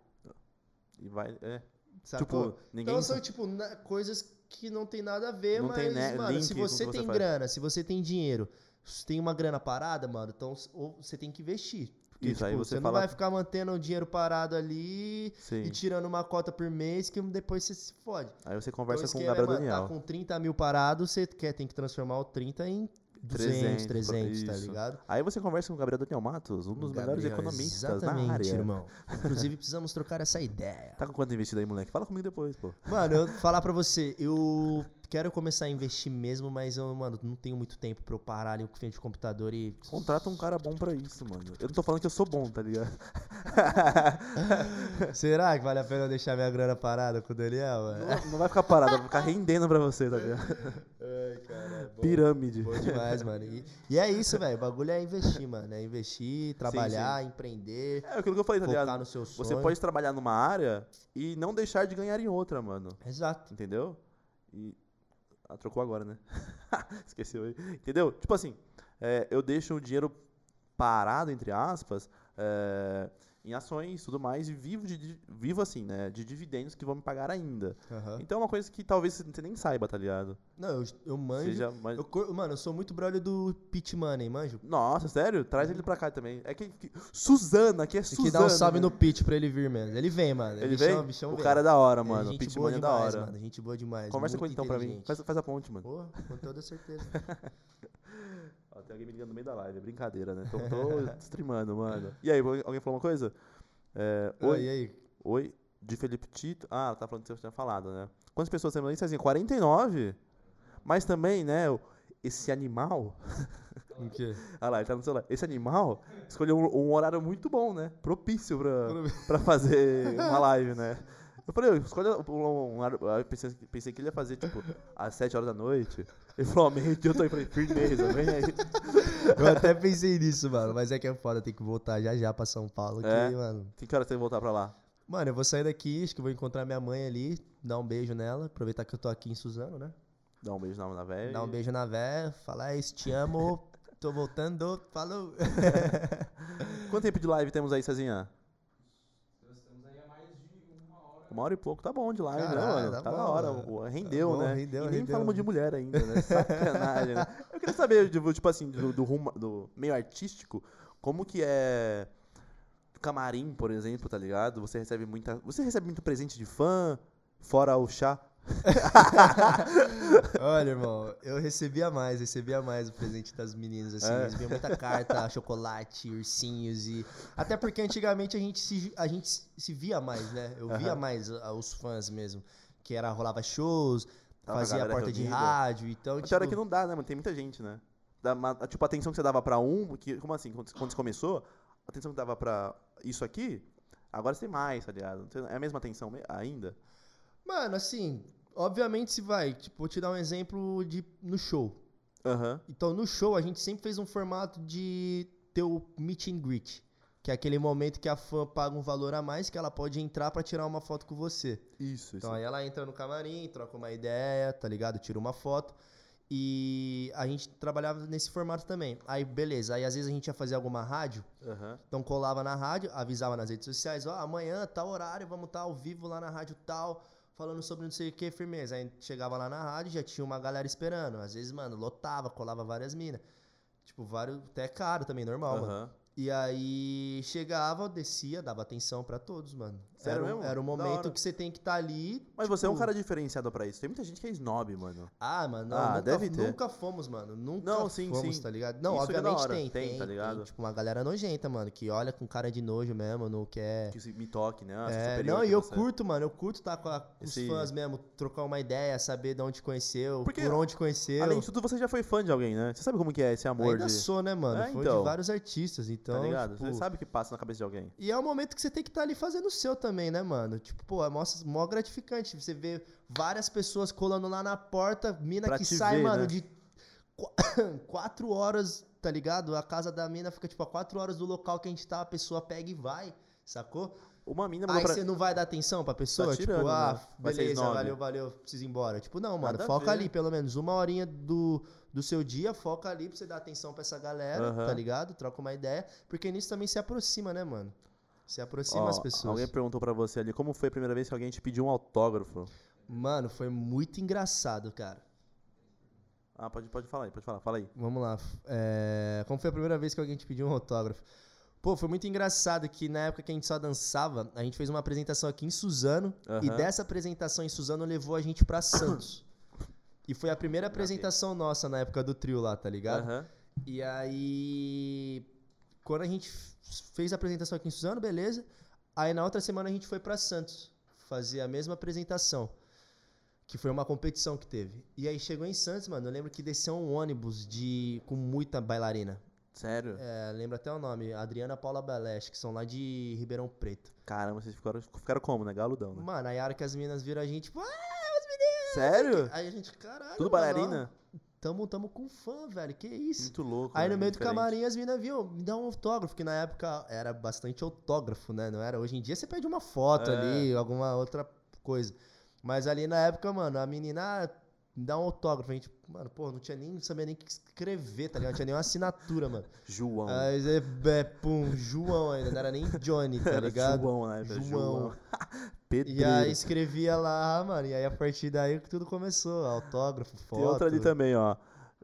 E vai. É. Sacou? Tipo, ninguém. Então são, tipo, na- coisas que não tem nada a ver, Não mas, tem, né, mano, se você você tem faz. grana, se você tem dinheiro, se tem uma grana parada, mano, então você tem que investir. Porque, Isso, aí tipo, você você, fala- não vai ficar mantendo o dinheiro parado ali Sim. e tirando uma cota por mês que depois você se fode. Aí você Então, conversa o com o é, Gabriel Daniel. Tá com 30 mil parado, você quer, tem que transformar o 30 em 200, 300, 300, tá ligado? Aí você conversa com o Gabriel Daniel Matos, um dos melhores Gabriel, economistas exatamente, na área. irmão. Inclusive, precisamos trocar essa ideia. Tá com quanto investido aí, moleque? Fala comigo depois, pô. Mano, eu falar pra você, eu quero começar a investir mesmo, mas eu, mano, não tenho muito tempo pra eu parar ali com frente de computador e. Contrata um cara bom pra isso, mano. Eu não tô falando que eu sou bom, tá ligado? Será que vale a pena eu deixar minha grana parada com o Daniel, mano? Não, não vai ficar parado, vai ficar rendendo pra você, tá ligado? Ai, cara, é Pirâmide. Bom demais, mano. E, e é isso, velho. O bagulho é investir, mano. É investir, trabalhar, empreender, É aquilo que eu falei, tá ligado? no seu sonho. Você pode trabalhar numa área e não deixar de ganhar em outra, mano. Exato. Entendeu? E. Ah, trocou agora, né? Esqueceu aí. Entendeu? Tipo assim, é, eu deixo o dinheiro parado, entre aspas, é, em ações e tudo mais, e vivo, de, vivo assim, né? De dividendos que vão me pagar ainda. Aham. Então é uma coisa que talvez você nem saiba, tá ligado? Não, eu, eu manjo. Seja. Eu mano, eu sou muito brother do Pit Money, manjo? Nossa, sério? Traz ele pra cá também. É que. que- Suzana, que é Tem Suzana. que dar um salve né? no Pit pra ele vir, mano. Ele vem, mano. Ele bichão, vem? bichão o vem. cara é da hora, É, mano. o gente Pit Money é da hora. mano. Gente boa demais. Conversa com ele então pra mim. Faz, faz a ponte, mano. Porra, com toda certeza. Ó, tem alguém me ligando no meio da live. É brincadeira, né? Tô, tô streamando, mano. E aí, alguém falou uma coisa? É, Ah, oi, e aí? oi, de Felipe Tito. Ah, ela tá falando que você tinha falado, né? Quantas pessoas tem aí? Cezinha? 49? Mas também, né, esse animal. O quê? Ah lá, ele tá no celular. Esse animal escolheu um, um horário muito bom, né? Propício pra, pra fazer uma live, né? Eu falei, "Ô, escolhe um, um. Aí eu pensei, pensei que ele ia fazer, tipo, às 7 horas da noite. Ele falou, ó, meio-dia eu tô aí. Eu falei, firmeza, vem aí. Eu até pensei nisso, mano. Mas é que é foda, tem que voltar já já pra São Paulo. Que, É? mano. Que hora você vai voltar pra lá? Mano, eu vou sair daqui, acho que vou encontrar minha mãe ali, dar um beijo nela, aproveitar que eu tô aqui em Suzano, né? Dá um beijo na, na véia. Dar um beijo na véia, falar isso, te amo, tô voltando, falou. Quanto tempo de live temos aí, Cezinha? Nós estamos aí há mais de uma hora. E pouco, tá bom de live, né, Caralho, mano? tá Tá, na hora, mano. o- rendeu, Tá bom, né? rendeu, e nem rendeu. falamos de mulher ainda, né? Sacanagem, né? Eu queria saber, tipo, tipo assim, do, do rumo, do meio artístico, como que é camarim, por exemplo, tá ligado? Você recebe muita, você recebe muito presente de fã, fora o chá. Olha, irmão, eu recebia mais, recebia mais o presente das meninas, assim, É. recebia muita carta, chocolate, ursinhos e... Até porque antigamente a gente se, a gente se via mais, né? Eu via Aham. mais os fãs mesmo, que era, rolava shows, Tava fazia a porta de reunida. rádio, então, Até hora tipo... que não dá, né, mano? Tem muita gente, né? Tipo, a atenção que você dava pra um, que, como assim? Quando, quando você começou, a atenção que dava pra isso aqui, agora você tem mais, tá ligado? Você- É a mesma atenção ainda? Mano, assim, obviamente se vai, tipo, vou te dar um exemplo de no show. Aham. Então, no show, a gente sempre fez um formato de ter o meet and greet. Que é aquele momento que a fã paga um valor a mais que ela pode entrar pra tirar uma foto com você. Isso, isso. Então aí ela entra no camarim, troca uma ideia, tá ligado? Tira uma foto. E a gente trabalhava nesse formato também. Aí, beleza. Aí às vezes a gente ia fazer alguma rádio, Aham. então colava na rádio, avisava nas redes sociais, ó, amanhã, tal horário, vamos estar ao vivo lá na rádio tal, falando sobre não sei o que, firmeza. Aí chegava lá na rádio, já tinha uma galera esperando. Às vezes, mano, lotava, colava várias minas. Tipo, vários. Até caro também, normal, mano. Aham. E aí chegava, descia, dava atenção pra todos, mano. Sério era, mesmo? era Da momento que você tem que estar ali. Mas você é um tipo, cara diferenciado pra isso. Tem muita gente que é snob, mano. Ah, mano, não, Ah, nunca, deve ter. nunca fomos, mano. Nunca Não, sim, fomos, sim. tá ligado? Não, Isso é obviamente hora. tem, Tem, tem, tá ligado? Tipo, uma galera nojenta, mano, que olha com cara de nojo mesmo, não quer. Que se me toque, né? É, superior não, e eu você. curto, mano, eu curto estar com, a- com os Esse- fãs mesmo, trocar uma ideia, saber de onde conheceu, Porque, por onde conheceu. Além de tudo, você já foi fã de alguém, né? Você sabe como que é esse amor Ainda de... sou, né, mano? É, Foi então. de vários artistas, então. Tá ligado? tipo, Você sabe o que passa na cabeça de alguém. E é um momento que você tem que estar ali fazendo o seu também, né, mano? Tipo, pô, é mó, mó gratificante. Você vê várias pessoas colando lá na porta, mina Pra que sai, ver, mano, né? de qu- quatro horas, tá ligado? A casa da mina fica, tipo, a quatro horas do local que a gente tá, a pessoa pega e vai, sacou? Uma mina Aí pra... você não vai dar atenção pra pessoa? Tá tirando, tipo, ah, né? Beleza, valeu, valeu, preciso ir embora. Tipo, não, mano, Nada foca ali, pelo menos uma horinha do, do seu dia, foca ali pra você dar atenção pra essa galera, Aham. tá ligado? Troca uma ideia, porque nisso também se aproxima, né, mano? Se aproxima Ó, as pessoas. Alguém perguntou pra você ali, como foi a primeira vez que alguém te pediu um autógrafo? Mano, foi muito engraçado, cara. Ah, pode, pode falar aí, pode falar, fala aí. Vamos lá. É, Como foi a primeira vez que alguém te pediu um autógrafo? Pô, foi muito engraçado que na época que a gente só dançava, a gente fez uma apresentação aqui em Suzano. E Aham. dessa apresentação em Suzano levou a gente pra Santos. e foi a primeira apresentação nossa na época do trio lá, tá ligado? Aham. E aí, quando a gente fez a apresentação aqui em Suzano, beleza. Aí na outra semana a gente foi pra Santos fazer a mesma apresentação. Que foi uma competição que teve. E aí chegou em Santos, mano. Eu lembro que desceu um ônibus de com muita bailarina. Sério? É, lembro até o nome, Adriana Paula Beleste, que são lá de Ribeirão Preto. Caramba, vocês ficaram, ficaram como, né? Galudão, né? Mano, aí a hora que as meninas viram a gente, tipo, ah, Sério? aí a gente, caralho. Tudo mano, bailarina? ó, Tamo, tamo com fã, velho. Que isso? Muito louco. Aí né? no meio do camarim as minas viu, me dá um autógrafo, que na época era bastante autógrafo, né? Não era? Hoje em dia você pede uma foto É. ali, alguma outra coisa. Mas ali na época, mano, a menina ah, me dá um autógrafo. A gente, mano, pô, não tinha nem, não sabia nem o que escrever, tá ligado? Não tinha nem uma assinatura, mano. João. Aí você, é, pum, João ainda, não era nem Johnny, tá Era ligado? João, né? João. Pedreiro. E aí escrevia lá, mano, e aí a partir daí que tudo começou, autógrafo, foto. Tem outra ali também, ó.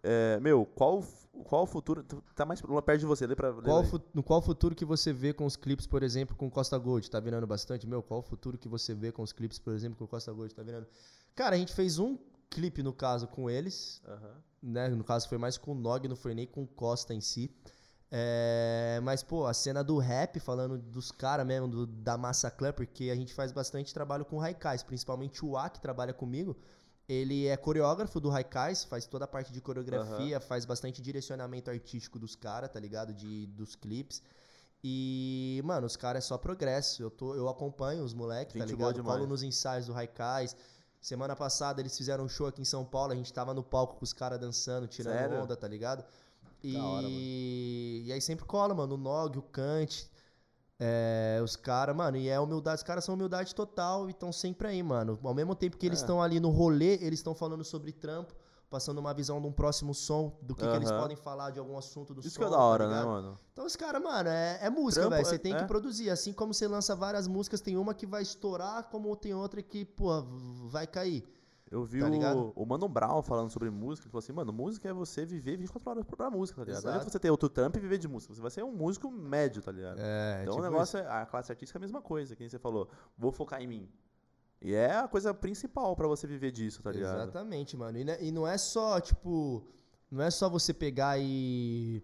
É, meu, qual, qual o futuro... tu Tá mais perto de você, lê pra... lê Qual fu- no qual futuro que você vê com os clipes, por exemplo, com Costa Gold? Tá virando bastante? Meu, qual o futuro que você vê com os clipes, por exemplo, com Costa Gold? Tá virando? Cara, a gente fez um clipe, no caso, com eles, Aham. né? No caso, foi mais com o Nog, não foi nem com o Costa em si. É, mas, pô, a cena do rap, falando dos caras mesmo, do- da Massa Clan, porque a gente faz bastante trabalho com Raikais, principalmente o A, que trabalha comigo. Ele é coreógrafo do Raikais, faz toda a parte de coreografia, faz bastante direcionamento artístico dos caras, tá ligado? De, dos clipes. E, mano, os caras é só progresso. Eu, tô, eu acompanho os moleques, tá ligado? Eu colo nos ensaios do Raikais. Semana passada eles fizeram um show aqui em São Paulo, a gente tava no palco com os caras dançando, tirando Sério? onda, tá ligado? E, hora, e aí sempre cola, mano, o Nog, o Kant, é, os caras, mano, e é humildade, os caras são humildade total e estão sempre aí, mano. Ao mesmo tempo que eles É. estão ali no rolê, eles estão falando sobre trampo, passando uma visão de um próximo som, do que, que eles podem falar de algum assunto do Isso som. que é da tá hora, né, ligado? mano? Então os caras, mano, é, é música, velho. Você é- tem é. que produzir. Assim como você lança várias músicas, tem uma que vai estourar, como tem outra que, pô, vai cair. Eu vi Tá o, o Mano Brown falando sobre música. Ele falou assim, mano, música é você viver 24 horas pra música, tá ligado? Não adianta Exato. você ter outro trampo e viver de música. Você vai ser um músico médio, tá ligado? É, então tipo o negócio é. A classe artística é a mesma coisa, que nem você falou. Vou focar em mim. E é a coisa principal pra você viver disso, tá ligado? Exatamente, mano. E, né- e não é só, tipo. Não é só você pegar e.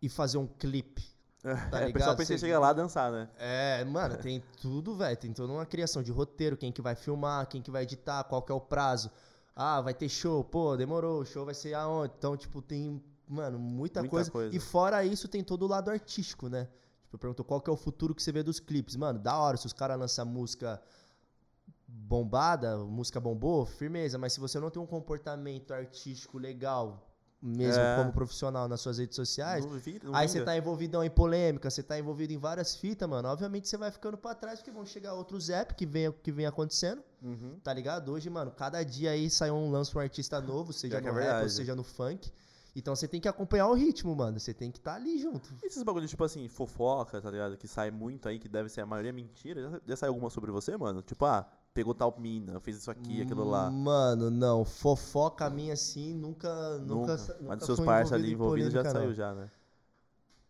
e fazer um clipe. Tá é, o pessoal ligado? pensa Você- chegar lá dançar, né? É, mano, tem tudo, velho. Tem toda uma criação de roteiro, quem que vai filmar, quem que vai editar, qual que é o prazo. Ah, vai ter show, pô, demorou, o show vai ser aonde? Então, tipo, tem, mano, muita, Muita coisa. coisa. E fora isso, tem todo o lado artístico, né? Tipo, perguntou qual que é o futuro que você vê dos clipes. Mano, da hora, se os caras lançam música bombada, música bombou, firmeza. Mas se você não tem um comportamento artístico legal, mesmo É. como profissional nas suas redes sociais, Não vi- não Aí você tá envolvidão em polêmica, você tá envolvido em várias fitas, mano. Obviamente você vai ficando pra trás, porque vão chegar outros apps que vem, que vem acontecendo, Uhum. tá ligado? Hoje, mano, cada dia aí sai um lança um artista novo, seja que no é rap ou seja no funk. Então você tem que acompanhar o ritmo, mano. Você tem que estar ali junto. E esses bagulhos, tipo assim, fofoca, tá ligado? Que sai muito aí, que deve ser a maioria mentira. Já, já saiu alguma sobre você, mano? Tipo, ah, pegou tal mina, fez isso aqui, aquilo lá. Mano, não. Fofoca minha assim, nunca. Nunca. Nunca. Mas dos seus parça ali envolvidos já saiu não. já, né?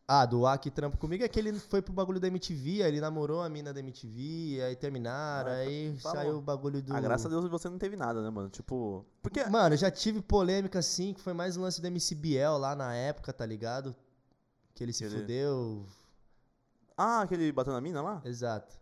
Ah, do A que trampa comigo é que ele foi pro bagulho da MTV, aí ele namorou a mina da MTV, aí terminaram, Ah, aí falou. saiu o bagulho do. Ah, graças a Deus você não teve nada, né, mano? Tipo. Porque. Mano, já tive polêmica assim, que foi mais o lance do MC Biel lá na época, tá ligado? Que ele se Ele- fudeu. Ah, aquele bateu na mina lá? Exato.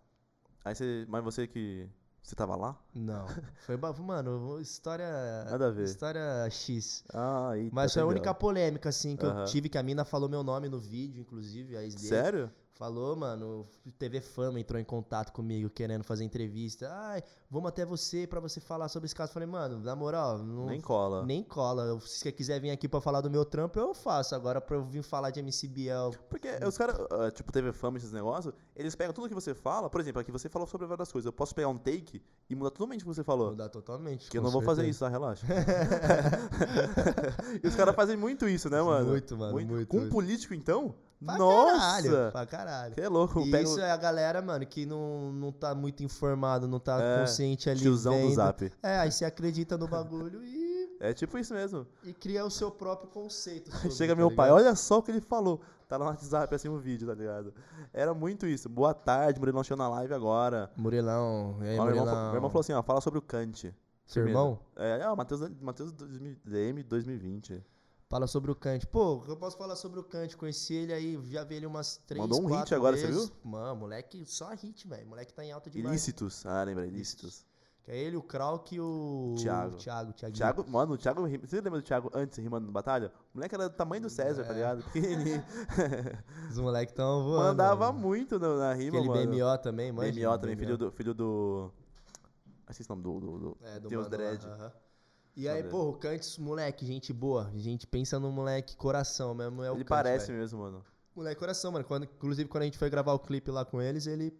Aí você. Mas você que. Você tava lá? Não. Foi, mano, história. Nada a ver. História X. Ah, aí. Mas foi a única polêmica, assim, que Aham. eu tive, que a mina falou meu nome no vídeo, inclusive, a ex dele. Sério? Falou, mano, TV Fama entrou em contato comigo querendo fazer entrevista. Ai, vamos até você pra você falar sobre esse caso. Falei, mano, na moral, não, Nem cola. nem cola. Se você quiser vir aqui pra falar do meu trampo, eu faço. Agora pra eu vir falar de MC Biel. Porque os caras, ah, tipo, TV Fama, esses negócios, eles pegam tudo que você fala. Por exemplo, aqui você falou sobre várias coisas. Eu posso pegar um take e mudar totalmente o que você falou. Mudar totalmente. Que eu com não vou fazer certeza. isso, tá? Relaxa. e os caras fazem muito isso, né, mano? Muito, mano, muito, Com um muito. político, então? Pra Nossa! caralho. Pra caralho. Que é louco. E Pega isso é a galera, mano, que não, não tá muito informado, não tá É, consciente ali. tiozão do vendo. zap. É, aí você acredita no bagulho e, É tipo isso mesmo. e cria o seu próprio conceito. Chega tá meu pai, ligado? olha só o que ele falou. Tá no WhatsApp assim o vídeo, tá ligado? Era muito isso. Boa tarde, Murilão chegou na live agora. Murilão, e aí, Ó, meu, irmão, Murilão? meu irmão falou assim, ó, fala sobre o Kant. Seu irmão? É, é o Matheus, Matheus 2000 DM 2020. Fala sobre o Kant. Pô, eu posso falar sobre o Kant. Conheci ele aí, já vi ele umas três, Mandou um hit agora, você vezes. viu? Mano, moleque, só hit, velho. Moleque tá em alta demais. Ilícitos. Ah, lembra, ilícitos. Que é ele, o Krauk e o... Thiago. Thiago, Thiaguinho. Thiago, mano, o Thiago, você lembra do Thiago antes rimando no batalha? O moleque era do tamanho do César, tá É. ligado? Pequenininho. Os moleques tão voando. Mandava mano. muito no- na rima, Aquele mano. BMO também, mano. BMO também, filho do. Filho do. Esqueci o nome do. do, do É, do Deus mano lá, Dredd. E aí, pô, o Kant, moleque, gente boa. A gente pensa no moleque coração mesmo, é o Ele Kant, parece velho. mesmo, mano. Moleque coração, mano. Quando, inclusive, quando a gente foi gravar o clipe lá com eles, ele...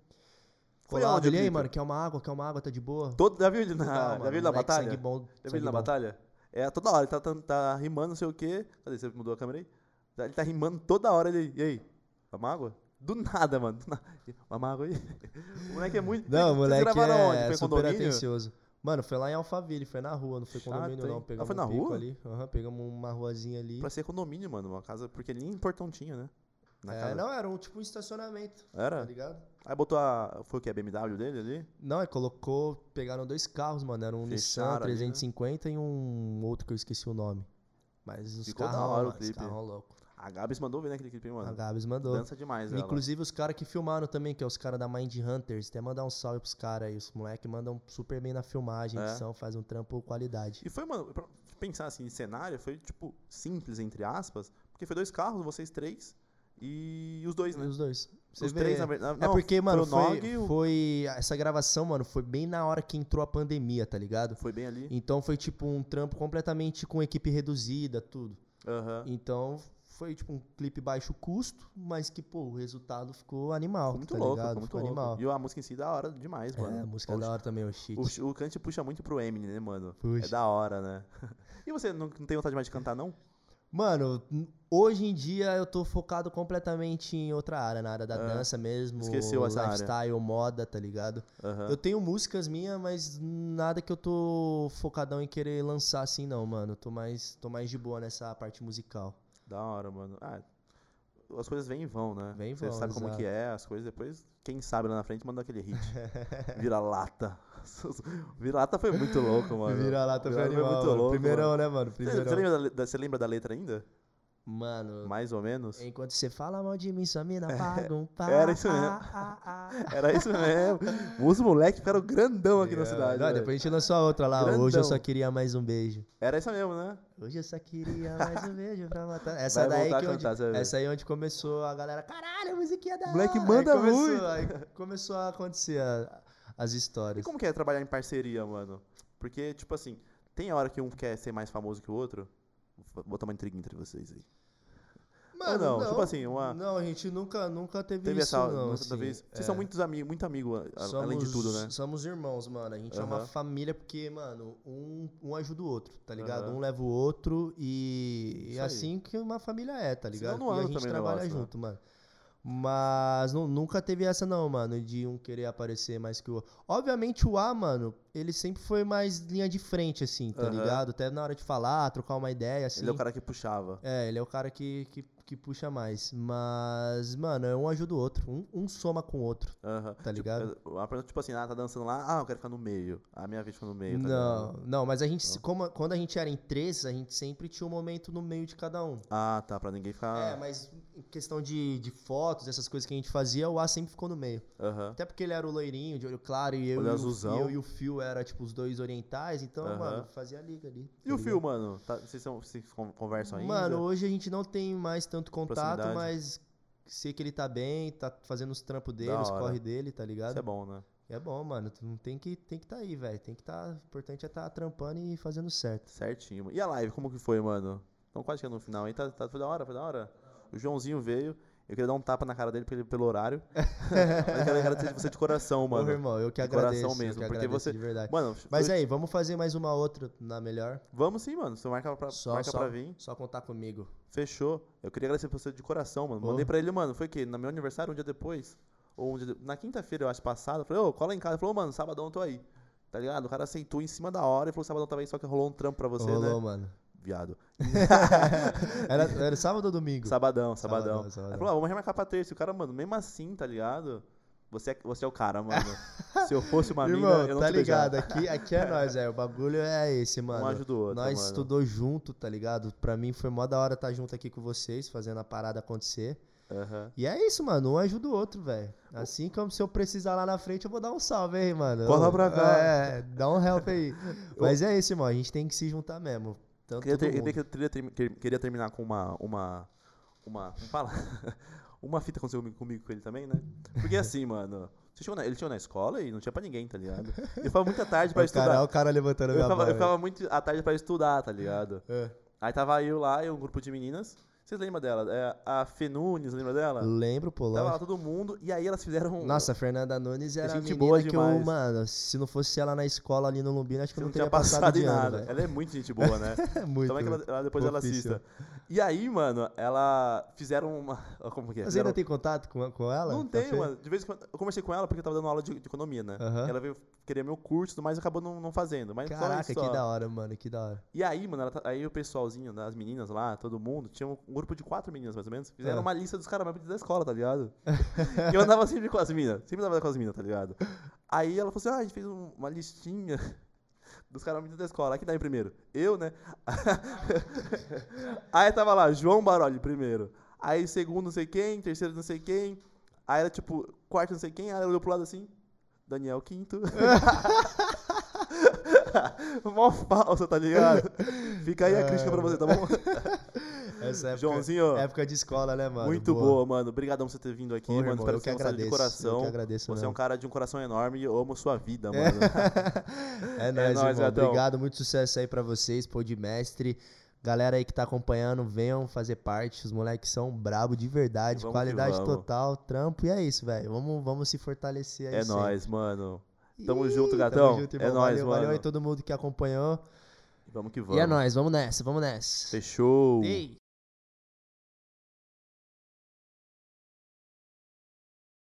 Foi Colado, o ele, aí, mano, quer uma água, quer uma água, tá de boa? Todo, já viu ele na, Não, já viu ele na moleque batalha? bom, Já viu ele na bom. batalha? É, toda hora, ele tá, tá, tá rimando, não sei o quê. Cadê? Você mudou a câmera aí? Tá- Ele tá rimando toda hora, ele. E aí? Uma água? Do nada, mano. Do nada. Uma água aí. O moleque é muito. Não, o Vocês moleque gravaram onde? é Foi em super condomínio? atencioso. Mano, foi lá em Alphaville, foi na rua, não foi condomínio não. Ah, Pegamos foi na um rua? ali, aham, pegamos uma ruazinha ali. Pra ser condomínio, mano. Uma casa. Porque nem portão tinha, né? Na É, casa. não, era um tipo um estacionamento, tá Era? ligado? Aí botou a. Foi o que? A BMW dele ali? Não, é, colocou, pegaram dois carros, mano, era um Nissan Fecharam ali, né? 350 e um outro que eu esqueci o nome. Mas os Ficou da carrão, hora o mano, os clipe. carrão louco. A Gabs mandou ver naquele clipe, hein, A mano. Gabs mandou. Dança demais, ela. Inclusive os caras que filmaram também, que é os caras da Mind Hunters. Até mandar um salve pros caras aí. Os moleques mandam super bem na filmagem, É. edição, faz um trampo qualidade. E foi, mano, pra pensar assim, cenário, foi, tipo, simples, entre aspas, porque foi dois carros, vocês três, e os dois, né? Os dois. Você Os vê- três, na verdade. É não, porque, mano, foi foi, Nog e o- foi. Essa gravação, mano, foi bem na hora que entrou a pandemia, tá ligado? Foi bem ali. Então foi tipo um trampo completamente com equipe reduzida, tudo. Aham. Então foi tipo um clipe baixo custo, mas que, pô, o resultado ficou animal. Ficou muito tá louco, ligado? ficou muito ficou louco. animal. E a música em si da hora demais, mano. É, a música o, da hora também, o shit. O, o Kant puxa muito pro Eminem, né, mano? Puxa. É da hora, né? e você não, não tem vontade mais de cantar, não? Mano, hoje em dia eu tô focado completamente em outra área, na área da Ah, dança mesmo. esqueceu essa área. lifestyle, moda, tá ligado? Aham. Eu tenho músicas minhas, mas nada que eu tô focadão em querer lançar assim, não, mano. Tô mais, tô mais de boa nessa parte musical. Da hora, mano. Ah, as coisas vêm e vão, né? Vem e Você vão, sabe como que é, as coisas depois, quem sabe lá na frente manda aquele hit. Vira lata. Vira lata foi muito louco, mano. Vira lá, tá Vira-lata animal, muito mano. louco, Primeirão, mano. né, mano? Você, Primeirão. você lembra da, le- da- você lembra da letra ainda? Mano, Mais ou menos? enquanto você fala mal de mim, sua mina paga um pá. Era isso mesmo. ah, ah, ah. Era isso mesmo. Os moleques ficaram grandão aqui na É, cidade. não, depois a gente lançou a outra lá. Hoje eu Grandão. só queria mais um beijo. Era isso mesmo, né? Hoje eu só queria mais um beijo pra matar. Essa Vai daí que a cantar, onde, essa aí onde começou a galera, caralho, a musiquinha da Moleque hora." manda aí começou, muito. Aí começou a acontecer a- as E histórias. como que é trabalhar em parceria, mano? Porque, tipo assim, tem hora que um quer ser mais famoso que o outro? Vou botar uma intriga entre vocês aí. Mano, não? Tipo assim, uma- Não, a gente nunca, nunca teve, Teve isso, essa. não. nunca assim, vez. Vocês é. são muitos amigos, muito amigo, a- além de tudo, né? Somos irmãos, mano. A gente é uma família porque, mano, um, um ajuda o outro, tá ligado? Aham. Um leva o outro e, e aí. assim que uma família é, tá Senão ligado? não e a gente também trabalha negócio, né? junto, mano. Mas nu- nunca teve essa não, mano, de um querer aparecer mais que o outro. Obviamente o A, mano, ele sempre foi mais linha de frente, assim, tá Aham. ligado? Até na hora de falar, trocar uma ideia, assim. Ele é o cara que puxava. É, ele é o cara que, que, que puxa mais. Mas, mano, um ajuda o outro. Um, um soma com o outro. Tá ligado? Tipo, a pessoa, tipo assim, ah, tá dançando lá, ah, eu quero ficar no meio. A minha vez fica no meio, tá Não, ligado? não, mas a gente, como, quando a gente era em três, a gente sempre tinha um momento no meio de cada um. Ah, tá, pra ninguém ficar. É, mas em questão de, de fotos, essas coisas que a gente fazia, o A sempre ficou no meio. Aham. Até porque ele era o loirinho, de olho claro, e eu, Olho e o, azulzão. eu e o Fio era, tipo, os dois orientais, então, mano, fazia a liga ali. E tá o ligado? Fio, mano? Tá- vocês, são, vocês con- conversam ainda? Mano, hoje a gente não tem mais tanto contato, Proximidade. mas sei que ele tá bem, tá fazendo os trampos dele, os corre dele, tá ligado? Isso é bom, né? É bom, mano. Tu tem que tem que tá aí, velho. Tem que tá. O importante é tá trampando e fazendo certo. Certinho. E a live, como que foi, mano? Então quase chegando no final, hein? Tá, tá, foi da hora, foi da hora. O Joãozinho veio. Eu queria dar um tapa na cara dele pelo, pelo horário. Mas eu quero agradecer você de coração, Mano, irmão, eu que de coração agradeço. mesmo, eu que porque você- de verdade. Mano, Mas foi- aí, vamos fazer mais uma outra na melhor. vamos sim, mano. Você marca pra, Só, marca só, pra vir. só contar comigo. Fechou. Eu queria agradecer pra você de coração, mano. Ô. Mandei pra ele, mano, foi o quê? No meu aniversário, um dia depois? Ou um dia de- Na quinta-feira, eu acho, passado. Eu falei, ô, cola em casa. Ele falou, mano, sabadão eu tô aí. Tá ligado? O cara aceitou em cima da hora e falou, sabadão tava aí, só que rolou um trampo pra você, Rolou, né? mano. Viado. Era, era sábado ou domingo? Sabadão, sabadão. Sabadão, Aí sabadão. falou, ah, vamos remarcar pra terça. E o cara, mano, mesmo assim, tá ligado? Você é, você é o cara, mano. Se eu fosse uma mina, Irmão, eu não tá ligado? Aqui, aqui é nós, é. O bagulho é esse, mano. Um ajuda o outro, Nós mano. estudou junto, tá ligado? Pra mim foi mó da hora estar junto aqui com vocês, fazendo a parada acontecer. Aham. E é isso, mano. Um ajuda o outro, velho. Assim como se eu precisar lá na frente, eu vou dar um salve aí, mano. Eu- pra cá. É, dá um help aí. Mas é isso, irmão. A gente tem que se juntar mesmo. Tanto Queria, ter- queria, queria ter- queria terminar com uma. Uma. Uma. Fala? uma fita aconteceu comigo, comigo com ele também, né? Porque assim, mano. Na- ele chegou na escola e não tinha pra ninguém, tá ligado? Eu ficava muita tarde pra o cara, estudar. o cara levantando a Eu minha ficava, eu ficava muito à tarde pra estudar, tá ligado? É. Aí tava eu lá e um grupo de meninas. Vocês lembram dela? É, a Fê Nunes, lembra dela? Lembro, pô, Tava lá todo mundo. E aí elas fizeram. Nossa, a Fernanda Nunes era gente boa que eu, demais. mano, se não fosse ela na escola ali no Lumbino, acho que eu não não tinha teria passado, passado em de ano, nada. velho. Ela é muito gente boa, né? É muito. Tomara que ela, ela- depois ela assista. E aí, mano, ela fizeram uma. Como que é? Você Fizeram- ainda tem contato com, com ela? Não tenho, mano. De vez em quando. Eu conversei com ela porque eu tava dando aula de, de economia, né? E ela veio querer meu curso e tudo mais e acabou não, não fazendo. Mas só Caraca, isso, que só. da hora, mano, que da hora. E aí, mano, ela tá- aí o pessoalzinho, das meninas lá, todo mundo, tinha um grupo de quatro meninas, mais ou menos, fizeram É. uma lista dos caras mais da escola, tá ligado? e eu andava sempre com as minas, sempre andava com as minas, tá ligado? Aí ela falou assim, ah, a gente fez um- uma listinha dos caras mais da escola. Aqui tá em primeiro. Eu, né? aí tava lá, João Baroli primeiro. Aí segundo não sei quem, terceiro não sei quem. Aí era tipo, quarto não sei quem, aí ela olhou pro lado assim, Daniel quinto. Mó falsa, tá ligado? Fica aí a crítica pra você, tá bom? Essa época, Joãozinho, época de escola, né, mano? muito boa, mano. Obrigadão por você ter vindo aqui, Pô, mano. irmão, Espero eu que que você gostado de agradeço. Eu coração. que agradeço Você é mesmo. um cara de um coração enorme e eu amo sua vida, mano. É nóis, nóis, irmão. Obrigado, muito sucesso aí pra vocês, pô de mestre. Galera aí que tá acompanhando, venham fazer parte. Os moleques são brabo de verdade, Vamos qualidade total, trampo. E é isso, velho. Vamos, vamos se fortalecer aí. é sempre. nóis, mano. Tamo Ih, junto, gatão. Tamo junto, É irmão. nóis, valeu, valeu mano. aí todo mundo que acompanhou. Vamos que vamos. E é nóis, vamos nessa, vamos nessa. Fechou. Ei.